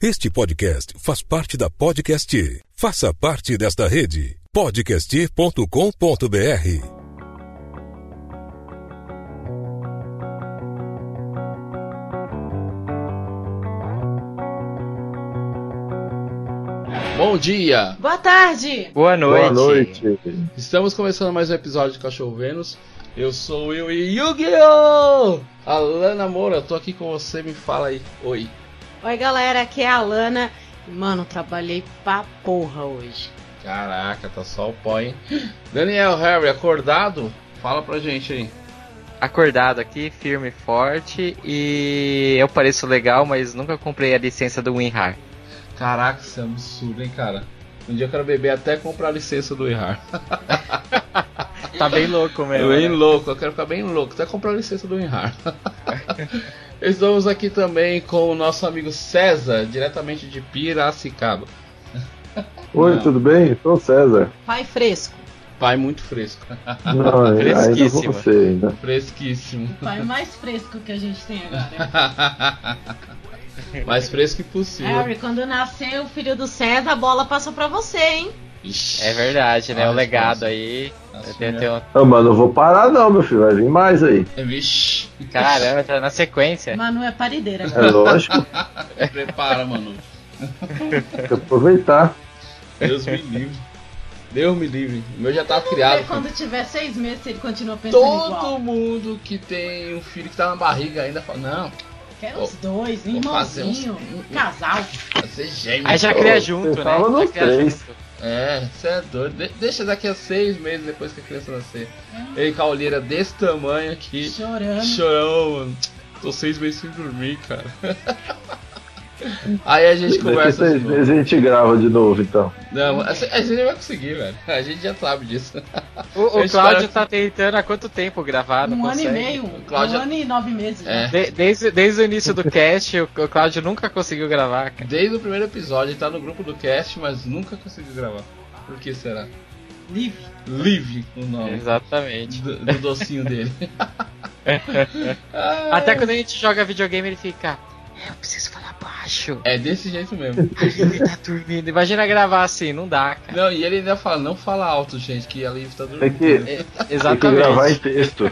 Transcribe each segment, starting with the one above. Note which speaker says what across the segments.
Speaker 1: Este podcast faz parte da Podcast. Faça parte desta rede. podcast.com.br.
Speaker 2: Bom dia!
Speaker 3: Boa tarde!
Speaker 4: Boa noite!
Speaker 5: Boa noite!
Speaker 2: Estamos começando mais um episódio de Cachorro Vênus. Eu sou o Will e Yu-Gi-Oh! Alana Moura, tô aqui com você, me fala aí. Oi.
Speaker 3: Oi galera, aqui é a Alana. Mano, trabalhei pra porra hoje.
Speaker 2: Caraca, tá só o pó, hein? Daniel Harry, acordado? Fala pra gente aí.
Speaker 4: Acordado aqui, firme e forte. E eu pareço legal, mas nunca comprei a licença do WinRAR.
Speaker 2: Caraca, isso é um absurdo, hein, cara? Um dia eu quero beber até comprar a licença do WinRAR.
Speaker 4: tá bem louco mesmo.
Speaker 2: Bem
Speaker 4: né?
Speaker 2: louco, eu quero ficar bem louco, até comprar a licença do WinRAR. Estamos aqui também com o nosso amigo César, diretamente de Piracicaba.
Speaker 5: Oi,
Speaker 2: Não.
Speaker 5: tudo bem? Sou o César.
Speaker 3: Pai fresco.
Speaker 2: Pai muito fresco.
Speaker 5: Não, ainda
Speaker 4: Fresquíssimo.
Speaker 5: você ainda.
Speaker 2: Fresquíssimo.
Speaker 3: Pai mais fresco que a gente tem agora.
Speaker 2: Mais fresco que possível.
Speaker 3: Harry, quando nascer o filho do César, a bola passou pra você, hein?
Speaker 2: Ixi.
Speaker 4: É verdade, né?
Speaker 2: Ah,
Speaker 4: o legado aí.
Speaker 2: Nossa, né?
Speaker 4: tenho...
Speaker 5: Não, mas não vou parar não, meu filho. Vai vir mais aí.
Speaker 2: Vixe.
Speaker 4: Caramba, tá na sequência.
Speaker 3: Manu é parideira.
Speaker 5: É lógico.
Speaker 2: Prepara, mano.
Speaker 5: Tem que aproveitar.
Speaker 2: Deus me livre. Deus me livre. O meu já tá criado.
Speaker 3: ver quando tiver seis meses se ele continua pensando
Speaker 2: Todo
Speaker 3: igual.
Speaker 2: mundo que tem um filho que tá na barriga ainda fala, não,
Speaker 3: Quero os dois,
Speaker 2: uns-
Speaker 3: irmãozinho, casal.
Speaker 2: vai ser gêmeo.
Speaker 4: Aí já cria junto, né?
Speaker 5: tava
Speaker 4: Já cria
Speaker 5: três.
Speaker 4: junto.
Speaker 2: É, você é doido. De- deixa daqui a seis meses depois que a criança nascer. Ele com a olheira desse tamanho aqui.
Speaker 3: Chorando.
Speaker 2: Chorão, mano. Tô seis meses sem dormir, cara. Aí a gente
Speaker 5: Daqui
Speaker 2: conversa
Speaker 5: a gente grava de novo, então.
Speaker 2: Não, a a gente vai conseguir, velho. A gente já sabe disso.
Speaker 4: O, o Cláudio
Speaker 2: espero-
Speaker 4: tá tentando há quanto tempo gravar?
Speaker 3: Um ano
Speaker 4: consegue.
Speaker 3: e meio.
Speaker 2: Cláudia-
Speaker 3: Um ano e nove meses.
Speaker 2: É.
Speaker 4: De- desde, desde o início do cast, o, o Cláudio nunca conseguiu gravar, cara.
Speaker 2: Desde o primeiro episódio, ele tá no grupo do cast, mas nunca conseguiu gravar. Por que será?
Speaker 3: Livre.
Speaker 2: Live o nome.
Speaker 4: Exatamente.
Speaker 2: Do, do docinho dele.
Speaker 4: Até quando a gente joga videogame, ele fica. Eu preciso falar baixo.
Speaker 2: É desse jeito mesmo.
Speaker 4: Liv tá dormindo. Imagina gravar assim, não dá, cara.
Speaker 2: Não, e ele ainda fala, não fala alto, gente, que a Liv tá
Speaker 5: Tem
Speaker 2: dormindo.
Speaker 5: que,
Speaker 4: É,
Speaker 5: tem que gravar em
Speaker 4: exatamente.
Speaker 5: texto.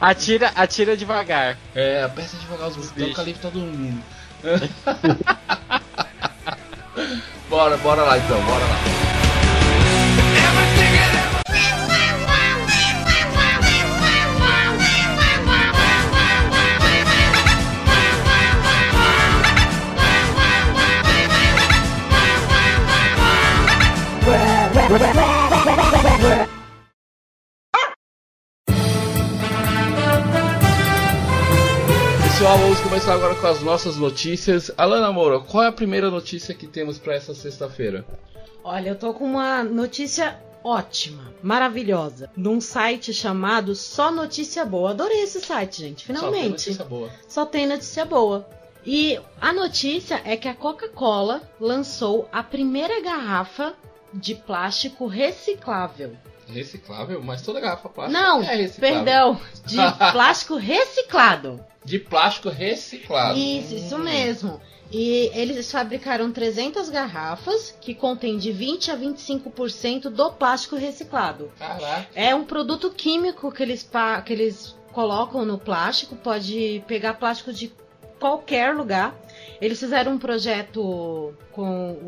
Speaker 4: Atira, atira devagar.
Speaker 2: É, aperta devagar os botões que a Liv tá dormindo. bora, bora lá então, bora lá. Pessoal, vamos começar agora com as nossas notícias. Alana Moura, qual é a primeira notícia que temos pra essa sexta-feira?
Speaker 3: Olha, eu tô com uma notícia ótima, maravilhosa, num site chamado Só Notícia Boa. Adorei esse site, gente,
Speaker 2: Só tem
Speaker 3: finalmente.
Speaker 2: notícia boa.
Speaker 3: Só tem notícia boa. E a notícia é que a Coca-Cola lançou a primeira garrafa de plástico reciclável.
Speaker 2: Reciclável? Mas toda garrafa plástica
Speaker 3: Não,
Speaker 2: é reciclável.
Speaker 3: perdão, de plástico reciclado.
Speaker 2: De plástico reciclado.
Speaker 3: Isso, isso mesmo. E eles fabricaram 300 garrafas que contém de 20 a 25% do plástico reciclado.
Speaker 2: Caraca.
Speaker 3: É um produto químico que eles, que eles colocam no plástico, pode pegar plástico de qualquer lugar. Eles fizeram um projeto com o,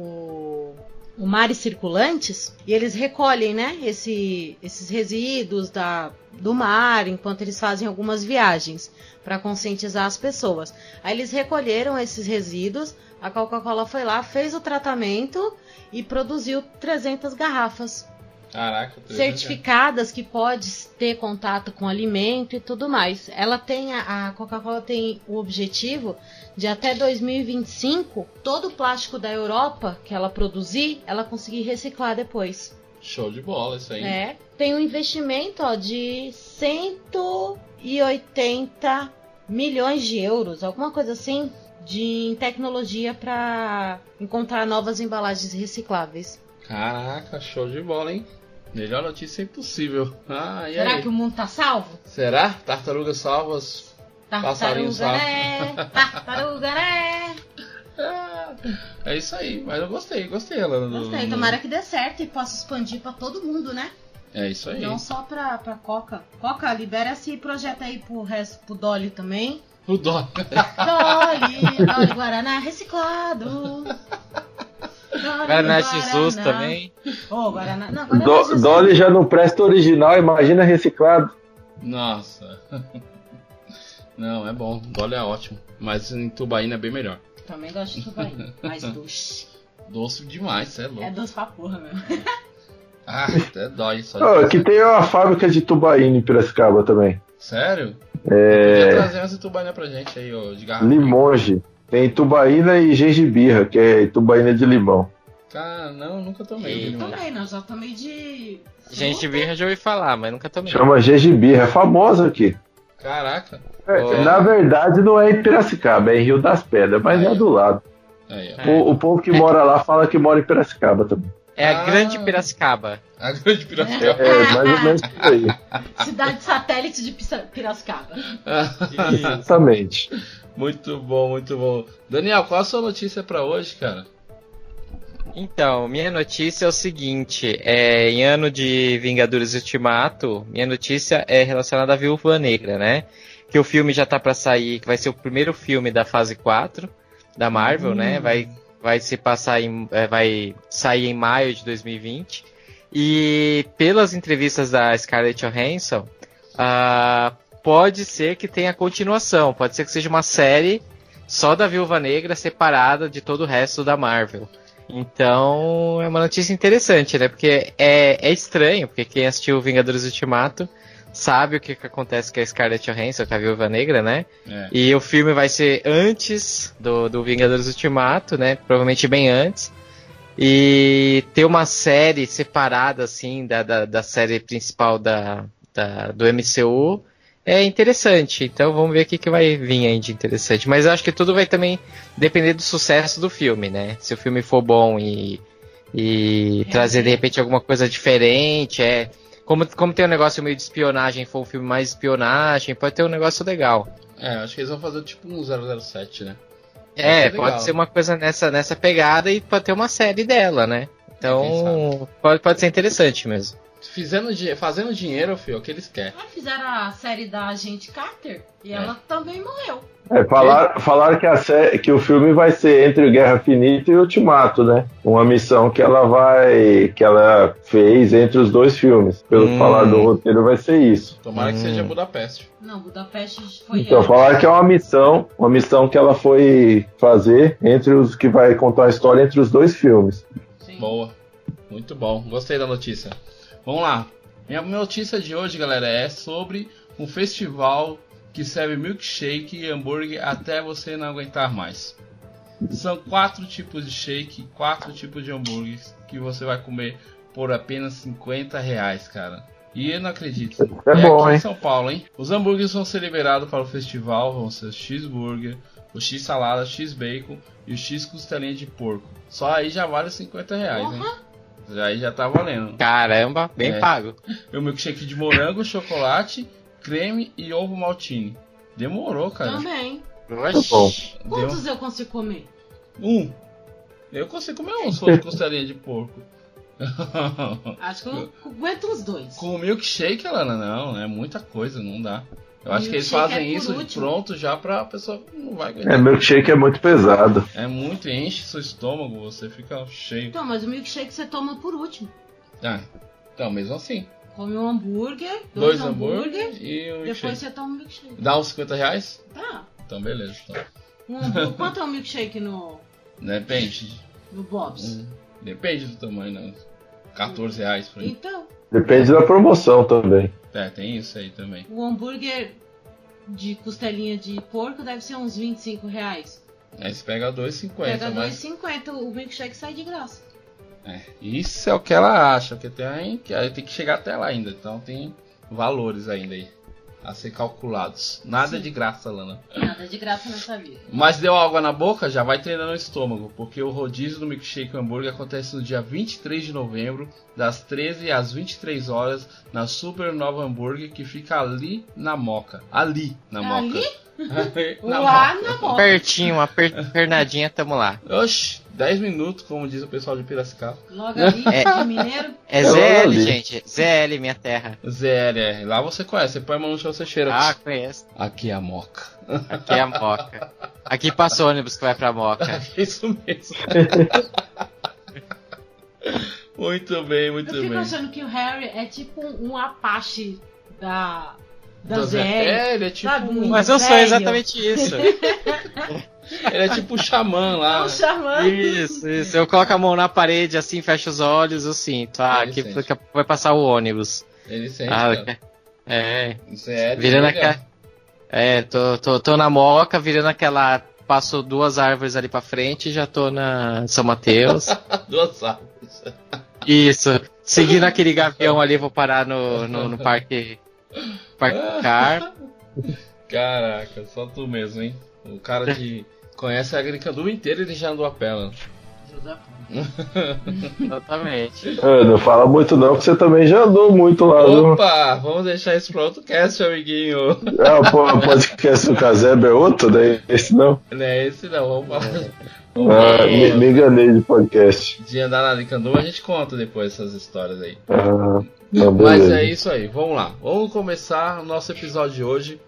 Speaker 3: o Mares Circulantes e eles recolhem né, esse- esses resíduos da, do mar enquanto eles fazem algumas viagens para conscientizar as pessoas. Aí eles recolheram esses resíduos, a Coca-Cola foi lá, fez o tratamento e produziu 300 garrafas
Speaker 2: Caraca. 300
Speaker 3: certificadas que pode ter contato com alimento e tudo mais. Ela tem a, a Coca-Cola tem o objetivo de até 2025 todo o plástico da Europa que ela produzir, ela conseguir reciclar depois.
Speaker 2: Show de bola isso aí.
Speaker 3: É, tem um investimento ó, de 180 milhões de euros, alguma coisa assim, de em tecnologia para encontrar novas embalagens recicláveis.
Speaker 2: Caraca, show de bola, hein? Melhor notícia impossível. Ah,
Speaker 3: Será
Speaker 2: aí?
Speaker 3: que o mundo tá salvo?
Speaker 2: Será? Tartarugas salvas.
Speaker 3: Tartaruga, né? Tartaruga, né?
Speaker 2: É isso aí, mas eu gostei, gostei, Alana. do-
Speaker 3: Gostei, tomara que dê certo e possa expandir pra todo mundo, né?
Speaker 2: É isso aí.
Speaker 3: Não só pra, pra Coca. Coca, libera esse projeto aí pro resto, pro Dolly também.
Speaker 2: O dó.
Speaker 3: Dolly, Dolly Guaraná reciclado.
Speaker 4: Guaraná Jesus também.
Speaker 3: Ô, Guaraná. Não, Guaraná
Speaker 5: Do-
Speaker 3: Jesus.
Speaker 5: Dolly já não presta original, imagina reciclado.
Speaker 2: Nossa. Não, é bom. Dolly é ótimo. Mas em Tubaína é bem melhor.
Speaker 3: Também gosto de tubaína. Mais doce.
Speaker 2: Doce demais, cê é
Speaker 3: É
Speaker 2: louco.
Speaker 3: doce pra porra mesmo.
Speaker 2: Ah, até dói só pensar.
Speaker 5: aqui tem uma fábrica de tubaína em Piracicaba também.
Speaker 2: Sério? Podia
Speaker 5: É.
Speaker 2: trazer umas Tubaína pra gente aí, ó, de garrafa.
Speaker 5: Limonge. Tem tubaína e gengibirra, que é tubaína de limão.
Speaker 2: Cara, não, nunca tomei.
Speaker 4: E-
Speaker 2: limão.
Speaker 3: Também, nós já tomei de.
Speaker 4: Gente, birra já ouvi falar, mas nunca tomei.
Speaker 5: Chama gengibirra, é famosa aqui.
Speaker 2: Caraca.
Speaker 5: É. Na verdade, não é em Piracicaba, é em Rio das Pedras, mas
Speaker 2: Aí,
Speaker 5: é do lado.
Speaker 2: Aí.
Speaker 4: É.
Speaker 5: O, o povo que mora lá fala que mora em Piracicaba também.
Speaker 4: É a
Speaker 2: Ah.
Speaker 4: grande Piracicaba.
Speaker 2: A grande Piracicaba.
Speaker 5: É, mais ou menos por aí.
Speaker 3: Cidade satélite de Piracicaba.
Speaker 5: Exatamente.
Speaker 2: Muito bom, muito bom. Daniel, qual a sua notícia pra hoje, cara?
Speaker 4: Então, minha notícia é o seguinte: é, em ano de Vingadores Ultimato, minha notícia é relacionada à Viúva Negra, né? Que o filme já tá pra sair, que vai ser o primeiro filme da fase 4 da Marvel, né? Vai, vai se passar em. é, vai sair em maio de 2020. E pelas entrevistas da Scarlett Johansson, ah, pode ser que tenha continuação, pode ser que seja uma série só da Viúva Negra separada de todo o resto da Marvel. Então é uma notícia interessante, né? Porque é, é estranho, porque quem assistiu Vingadores Ultimato sabe o que, que acontece com a Scarlett Johansson, com a Viúva Negra, né?
Speaker 2: É.
Speaker 4: E o filme vai ser antes do, do Vingadores Ultimato, né? Provavelmente bem antes. E ter uma série separada, assim, da, da, da série principal da, da- do MCU é interessante. Então vamos ver o que, que vai vir aí de interessante. Mas eu acho que tudo vai também depender do sucesso do filme, né? Se o filme for bom e, e trazer de repente alguma coisa diferente, é. Como, como tem um negócio meio de espionagem, for um filme mais espionagem, pode ter um negócio legal.
Speaker 2: É, acho que eles vão fazer tipo um 007, né?
Speaker 4: É,
Speaker 2: ser
Speaker 4: pode ser uma coisa nessa, nessa pegada e pode ter uma série dela, né?
Speaker 2: Quem
Speaker 4: Então, pode, pode ser interessante mesmo.
Speaker 2: Fizendo, fazendo dinheiro, filho, é o que eles querem.
Speaker 3: Ah, fizeram a série da Agente Carter e
Speaker 2: É.
Speaker 3: ela também morreu.
Speaker 5: É, falar, falaram que, a sé- que o filme vai ser entre Guerra Finita e Ultimato, né? Uma missão que ela vai. que ela fez entre os dois filmes. Pelo
Speaker 4: Hum.
Speaker 5: que falaram do roteiro, vai ser isso.
Speaker 2: Tomara que
Speaker 4: Hum.
Speaker 2: seja Budapeste.
Speaker 3: Não, Budapeste foi
Speaker 5: Então, falaram que é uma missão, uma missão que ela foi fazer entre os que vai contar a história entre os dois filmes.
Speaker 3: Sim.
Speaker 2: Boa. Muito bom. Gostei da notícia. Vamos lá. Minha notícia de hoje, galera, é sobre um festival que serve milkshake e hambúrguer até você não aguentar mais. São quatro tipos de shake, quatro tipos de hambúrgueres que você vai comer por apenas 50 reais, cara. E eu não acredito.
Speaker 5: É bom,
Speaker 2: aqui em
Speaker 5: hein?
Speaker 2: São Paulo, hein? Os hambúrgueres vão ser liberados para o festival, vão ser o X-Burger, o X-Salada, X-Bacon e o X-Costelinha de Porco. Só aí já vale 50 reais, hein? Já aí já tá valendo.
Speaker 4: Caramba, bem
Speaker 2: É.
Speaker 4: pago.
Speaker 2: E o milkshake de morango, chocolate, creme e ovo maltine. Demorou, cara.
Speaker 3: Também.
Speaker 4: Oxi.
Speaker 5: bom.
Speaker 2: Deu
Speaker 3: Quantos eu consigo comer?
Speaker 2: um. Eu consigo comer um se for costelinha de porco.
Speaker 3: Acho que eu aguento uns dois.
Speaker 2: Com o milkshake, Alana, não, é muita coisa, não dá. Eu acho que eles
Speaker 3: Milkshake
Speaker 2: fazem
Speaker 3: é
Speaker 2: isso de
Speaker 3: último.
Speaker 2: pronto já pra pessoa não vai
Speaker 5: É,
Speaker 2: aguentar.
Speaker 5: milkshake é muito pesado.
Speaker 2: É muito, enche seu estômago, você fica cheio.
Speaker 3: Então, mas o milkshake você toma por último.
Speaker 2: Ah, então, mesmo assim.
Speaker 3: Come um hambúrguer,
Speaker 2: Dois
Speaker 3: dois,
Speaker 2: hambúrguer
Speaker 3: hambúrguer,
Speaker 2: e um
Speaker 3: depois
Speaker 2: milkshake.
Speaker 3: você toma um milkshake.
Speaker 2: Dá uns 50 reais?
Speaker 3: Tá.
Speaker 2: Então, beleza. Então.
Speaker 3: Um. Quanto é um milkshake no,
Speaker 2: Depende.
Speaker 3: no Bob's?
Speaker 2: Hum, Depende do tamanho, né? 14 reais por aí.
Speaker 3: Então,
Speaker 5: Depende da promoção também.
Speaker 2: É, tem isso aí também.
Speaker 3: o hambúrguer de costelinha de porco deve ser uns 25 reais.
Speaker 2: Aí você pega 2,50,
Speaker 3: Pega
Speaker 2: mas.
Speaker 3: 2,50, o milkshake sai de graça.
Speaker 2: É, isso é o que ela acha, porque tem, que tem que chegar até lá ainda. Então tem valores ainda aí a ser calculados. Nada
Speaker 3: Sim.
Speaker 2: de graça, Lana.
Speaker 3: Nada de graça nessa vida.
Speaker 2: Mas deu água na boca, já vai treinando o estômago, porque o rodízio do Milkshake Hambúrguer acontece no dia 23 de novembro, das 13 às 23 horas, na Super Nova Hambúrguer, que fica ali na Moca. Ali na
Speaker 3: Ali?
Speaker 2: Moca. Na
Speaker 3: Lá
Speaker 2: moca.
Speaker 3: na moca.
Speaker 4: Pertinho, uma per- pernadinha, tamo lá.
Speaker 2: Oxi, 10 minutos, como diz o pessoal de Piracicaba.
Speaker 3: Logo ali,
Speaker 4: É.
Speaker 3: mineiro.
Speaker 4: É ZL,
Speaker 5: ali.
Speaker 4: gente. ZL, minha terra.
Speaker 2: ZLR, lá você conhece, você põe a mão no chão, você cheira.
Speaker 4: Ah, conheço.
Speaker 2: Aqui é a moca.
Speaker 4: Aqui é a Moca. Aqui passa o ônibus que vai pra Moca.
Speaker 2: Isso mesmo. muito bem, muito
Speaker 3: Eu fico
Speaker 2: bem.
Speaker 3: achando que o Harry é tipo um, um Apache da, da Zé.
Speaker 2: É, ele é tipo,
Speaker 3: Sabe,
Speaker 4: Mas eu sou exatamente isso.
Speaker 2: ele é tipo o xamã
Speaker 3: É
Speaker 2: lá.
Speaker 3: um xamã.
Speaker 4: Isso, isso. Eu coloco a mão na parede, assim, fecho os olhos, eu sinto. Ah, aqui vai passar o ônibus.
Speaker 2: Ele sente,
Speaker 4: Ah,
Speaker 2: cara.
Speaker 4: é. Virando
Speaker 2: ele é-
Speaker 4: aquela. É, tô, tô, tô na Moca, virando aquela. Passo duas árvores ali pra frente e já tô na São Mateus.
Speaker 2: Duas árvores.
Speaker 4: Isso. Seguindo aquele gavião ali, vou parar no, no, no parque. Parque Car.
Speaker 2: Caraca, só tu mesmo, hein? O cara que conhece a agricultura inteira ele já andou a pé, né?
Speaker 4: Exatamente.
Speaker 5: É, não fala muito não, que você também já andou muito lá no.
Speaker 2: Opa, vamos deixar isso pra outro cast, amiguinho.
Speaker 5: É, o po- podcast do Casebre é outro, daí esse não.
Speaker 2: Não é esse não, vamos falar.
Speaker 5: Ah,
Speaker 2: Vamos
Speaker 5: me, me enganei de podcast.
Speaker 2: de andar na Licandu, a gente conta depois essas histórias aí.
Speaker 5: Ah, não,
Speaker 2: Mas é isso aí, vamos lá. Vamos começar o nosso episódio de hoje.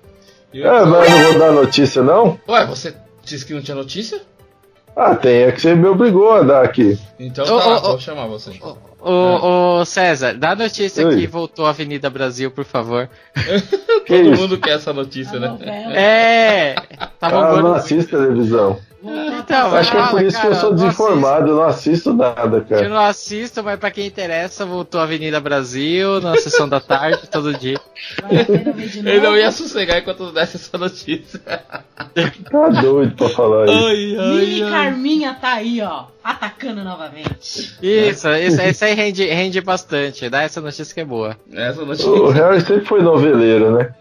Speaker 2: E
Speaker 5: É,
Speaker 2: episódio-
Speaker 5: mas não vou dar notícia não?
Speaker 2: Ué, você disse que não tinha notícia?
Speaker 5: Ah, tem, é que você me obrigou a dar aqui.
Speaker 2: Então tá,
Speaker 4: ô.
Speaker 2: vou chamar você.
Speaker 4: Ô, ô, César, dá notícia
Speaker 5: Oi.
Speaker 4: que voltou a Avenida Brasil, por favor.
Speaker 5: Que
Speaker 2: Todo
Speaker 5: isso?
Speaker 2: mundo quer essa notícia, né?
Speaker 4: É! Tá
Speaker 5: Ah, eu não assisto televisão.
Speaker 4: Então,
Speaker 5: Acho que é por isso que eu
Speaker 4: cara,
Speaker 5: sou
Speaker 4: não
Speaker 5: desinformado, eu não assisto nada,
Speaker 4: Eu
Speaker 5: cara.
Speaker 4: não assisto, mas pra quem interessa, voltou a Avenida Brasil na sessão da tarde, todo dia.
Speaker 2: Ele não ia sossegar enquanto não desse essa notícia.
Speaker 5: Tá doido pra falar isso.
Speaker 2: Ai,
Speaker 3: Mini Carminha tá aí, ó, atacando novamente.
Speaker 4: Isso, isso, isso aí rende, rende bastante. Dá essa notícia que é boa.
Speaker 2: Essa
Speaker 5: O
Speaker 2: notícia.
Speaker 5: Harry sempre foi noveleiro, né?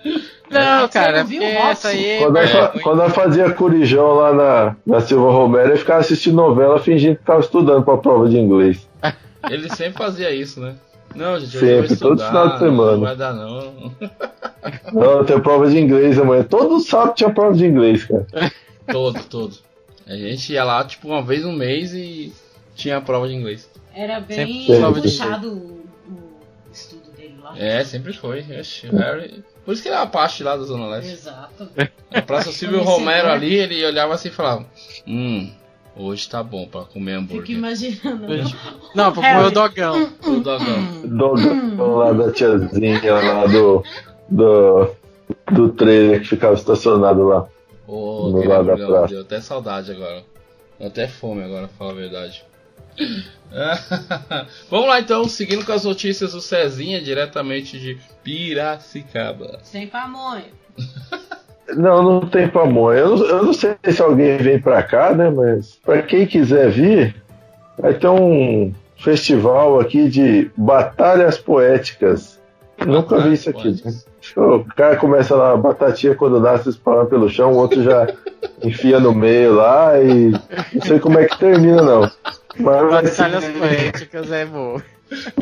Speaker 4: Não,
Speaker 3: Você
Speaker 4: cara,
Speaker 3: não
Speaker 4: essa aí.
Speaker 5: Quando,
Speaker 4: é
Speaker 5: fa- quando nós fazia Corijão lá na, na Silva Romero, eu ficava assistindo novela fingindo que tava estudando pra prova de inglês.
Speaker 2: Ele sempre fazia isso, né? Não, gente,
Speaker 5: Sempre,
Speaker 2: eu vou
Speaker 5: todo final de semana.
Speaker 2: Não vai dar, não.
Speaker 5: Não, eu tenho prova de inglês amanhã. Todo sábado tinha prova de inglês, cara.
Speaker 2: Todo, todo. A gente ia lá, tipo, uma vez no mês e tinha a prova de inglês.
Speaker 3: Era bem
Speaker 4: Sempre
Speaker 3: puxado o, o estudo dele lá.
Speaker 2: É, sempre foi. Oxi, o Harry. Por isso que ele é uma parte lá da Zona Leste.
Speaker 3: Exato.
Speaker 2: A Praça Silvio. Romero ali, ele olhava assim e falava: Hum, hoje tá bom pra comer
Speaker 3: Fico
Speaker 2: hambúrguer.
Speaker 3: imaginando.
Speaker 4: Não, pra comer o dogão.
Speaker 2: O dogão.
Speaker 5: Dogão lá da tiazinha lá do, do, do trailer que ficava estacionado lá.
Speaker 2: Ô, hambúrguer,
Speaker 5: praça.
Speaker 2: deu até saudade agora. Deu até fome agora, pra falar a verdade. Vamos lá então, seguindo com as notícias do Cezinha, diretamente de Piracicaba.
Speaker 3: Sem pamonha.
Speaker 5: Não, não tem pamonha. Eu, não- eu não sei se alguém vem pra cá, né? Mas pra quem quiser vir, vai ter um festival aqui de batalhas poéticas. Nunca vi isso aqui. né? O cara começa lá, a batatinha quando nasce espalhando pelo chão, o outro já enfia no meio lá e não sei como é que termina não. Mas
Speaker 4: Batalhas
Speaker 5: ser,
Speaker 4: poéticas é bom.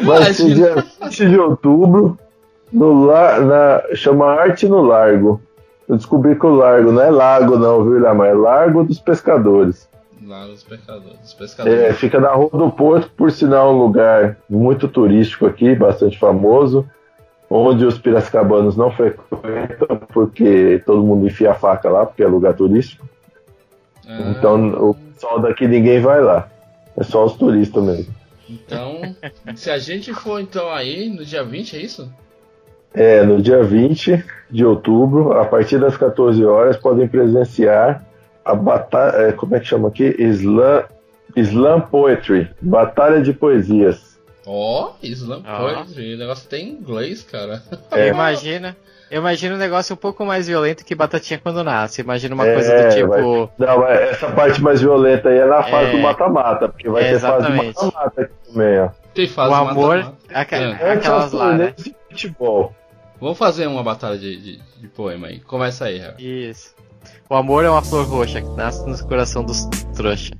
Speaker 5: vai ser dia 20 de outubro, no la, na, chama Arte no Largo. Eu descobri que o Largo não é lago não, viu, Ilhamar? É Largo dos Pescadores.
Speaker 2: Lá dos pescadores. Dos
Speaker 5: É,
Speaker 2: pescadores.
Speaker 5: fica na Rua do Porto, por sinal um lugar muito turístico aqui, bastante famoso, onde os piracicabanos não frequentam, porque todo mundo enfia a faca lá, porque é lugar turístico.
Speaker 2: Ah,
Speaker 5: Então o pessoal daqui ninguém vai lá. É só os turistas mesmo.
Speaker 2: Então, se a gente for então aí no dia 20, é isso?
Speaker 5: É, no dia 20 de outubro, a partir das 14 horas, podem presenciar a batalha. Como é que chama aqui? Slam, Slam Poetry Batalha de Poesias.
Speaker 2: Ó, Islam
Speaker 4: Ah.
Speaker 2: Poetry. O negócio tem inglês, cara.
Speaker 5: É.
Speaker 4: Imagina. Eu imagino um negócio um pouco mais violento que batatinha quando nasce. Imagina uma
Speaker 5: É,
Speaker 4: coisa do tipo.
Speaker 5: vai- Não, mas essa parte mais violenta aí é na fase
Speaker 4: É.
Speaker 5: do mata-mata, porque vai
Speaker 4: É,
Speaker 5: ter fase de
Speaker 4: exatamente.
Speaker 5: mata-mata aqui também, ó.
Speaker 2: Tem fase
Speaker 4: o amor.
Speaker 2: mata-mata.
Speaker 4: aca-
Speaker 2: É.
Speaker 5: Antes é
Speaker 4: Aquelas lá, né?
Speaker 5: de futebol.
Speaker 2: Vamos fazer uma batalha de, de, de poema aí. Começa aí, Harry.
Speaker 4: Isso. O amor é uma flor roxa que nasce no coração dos trouxa.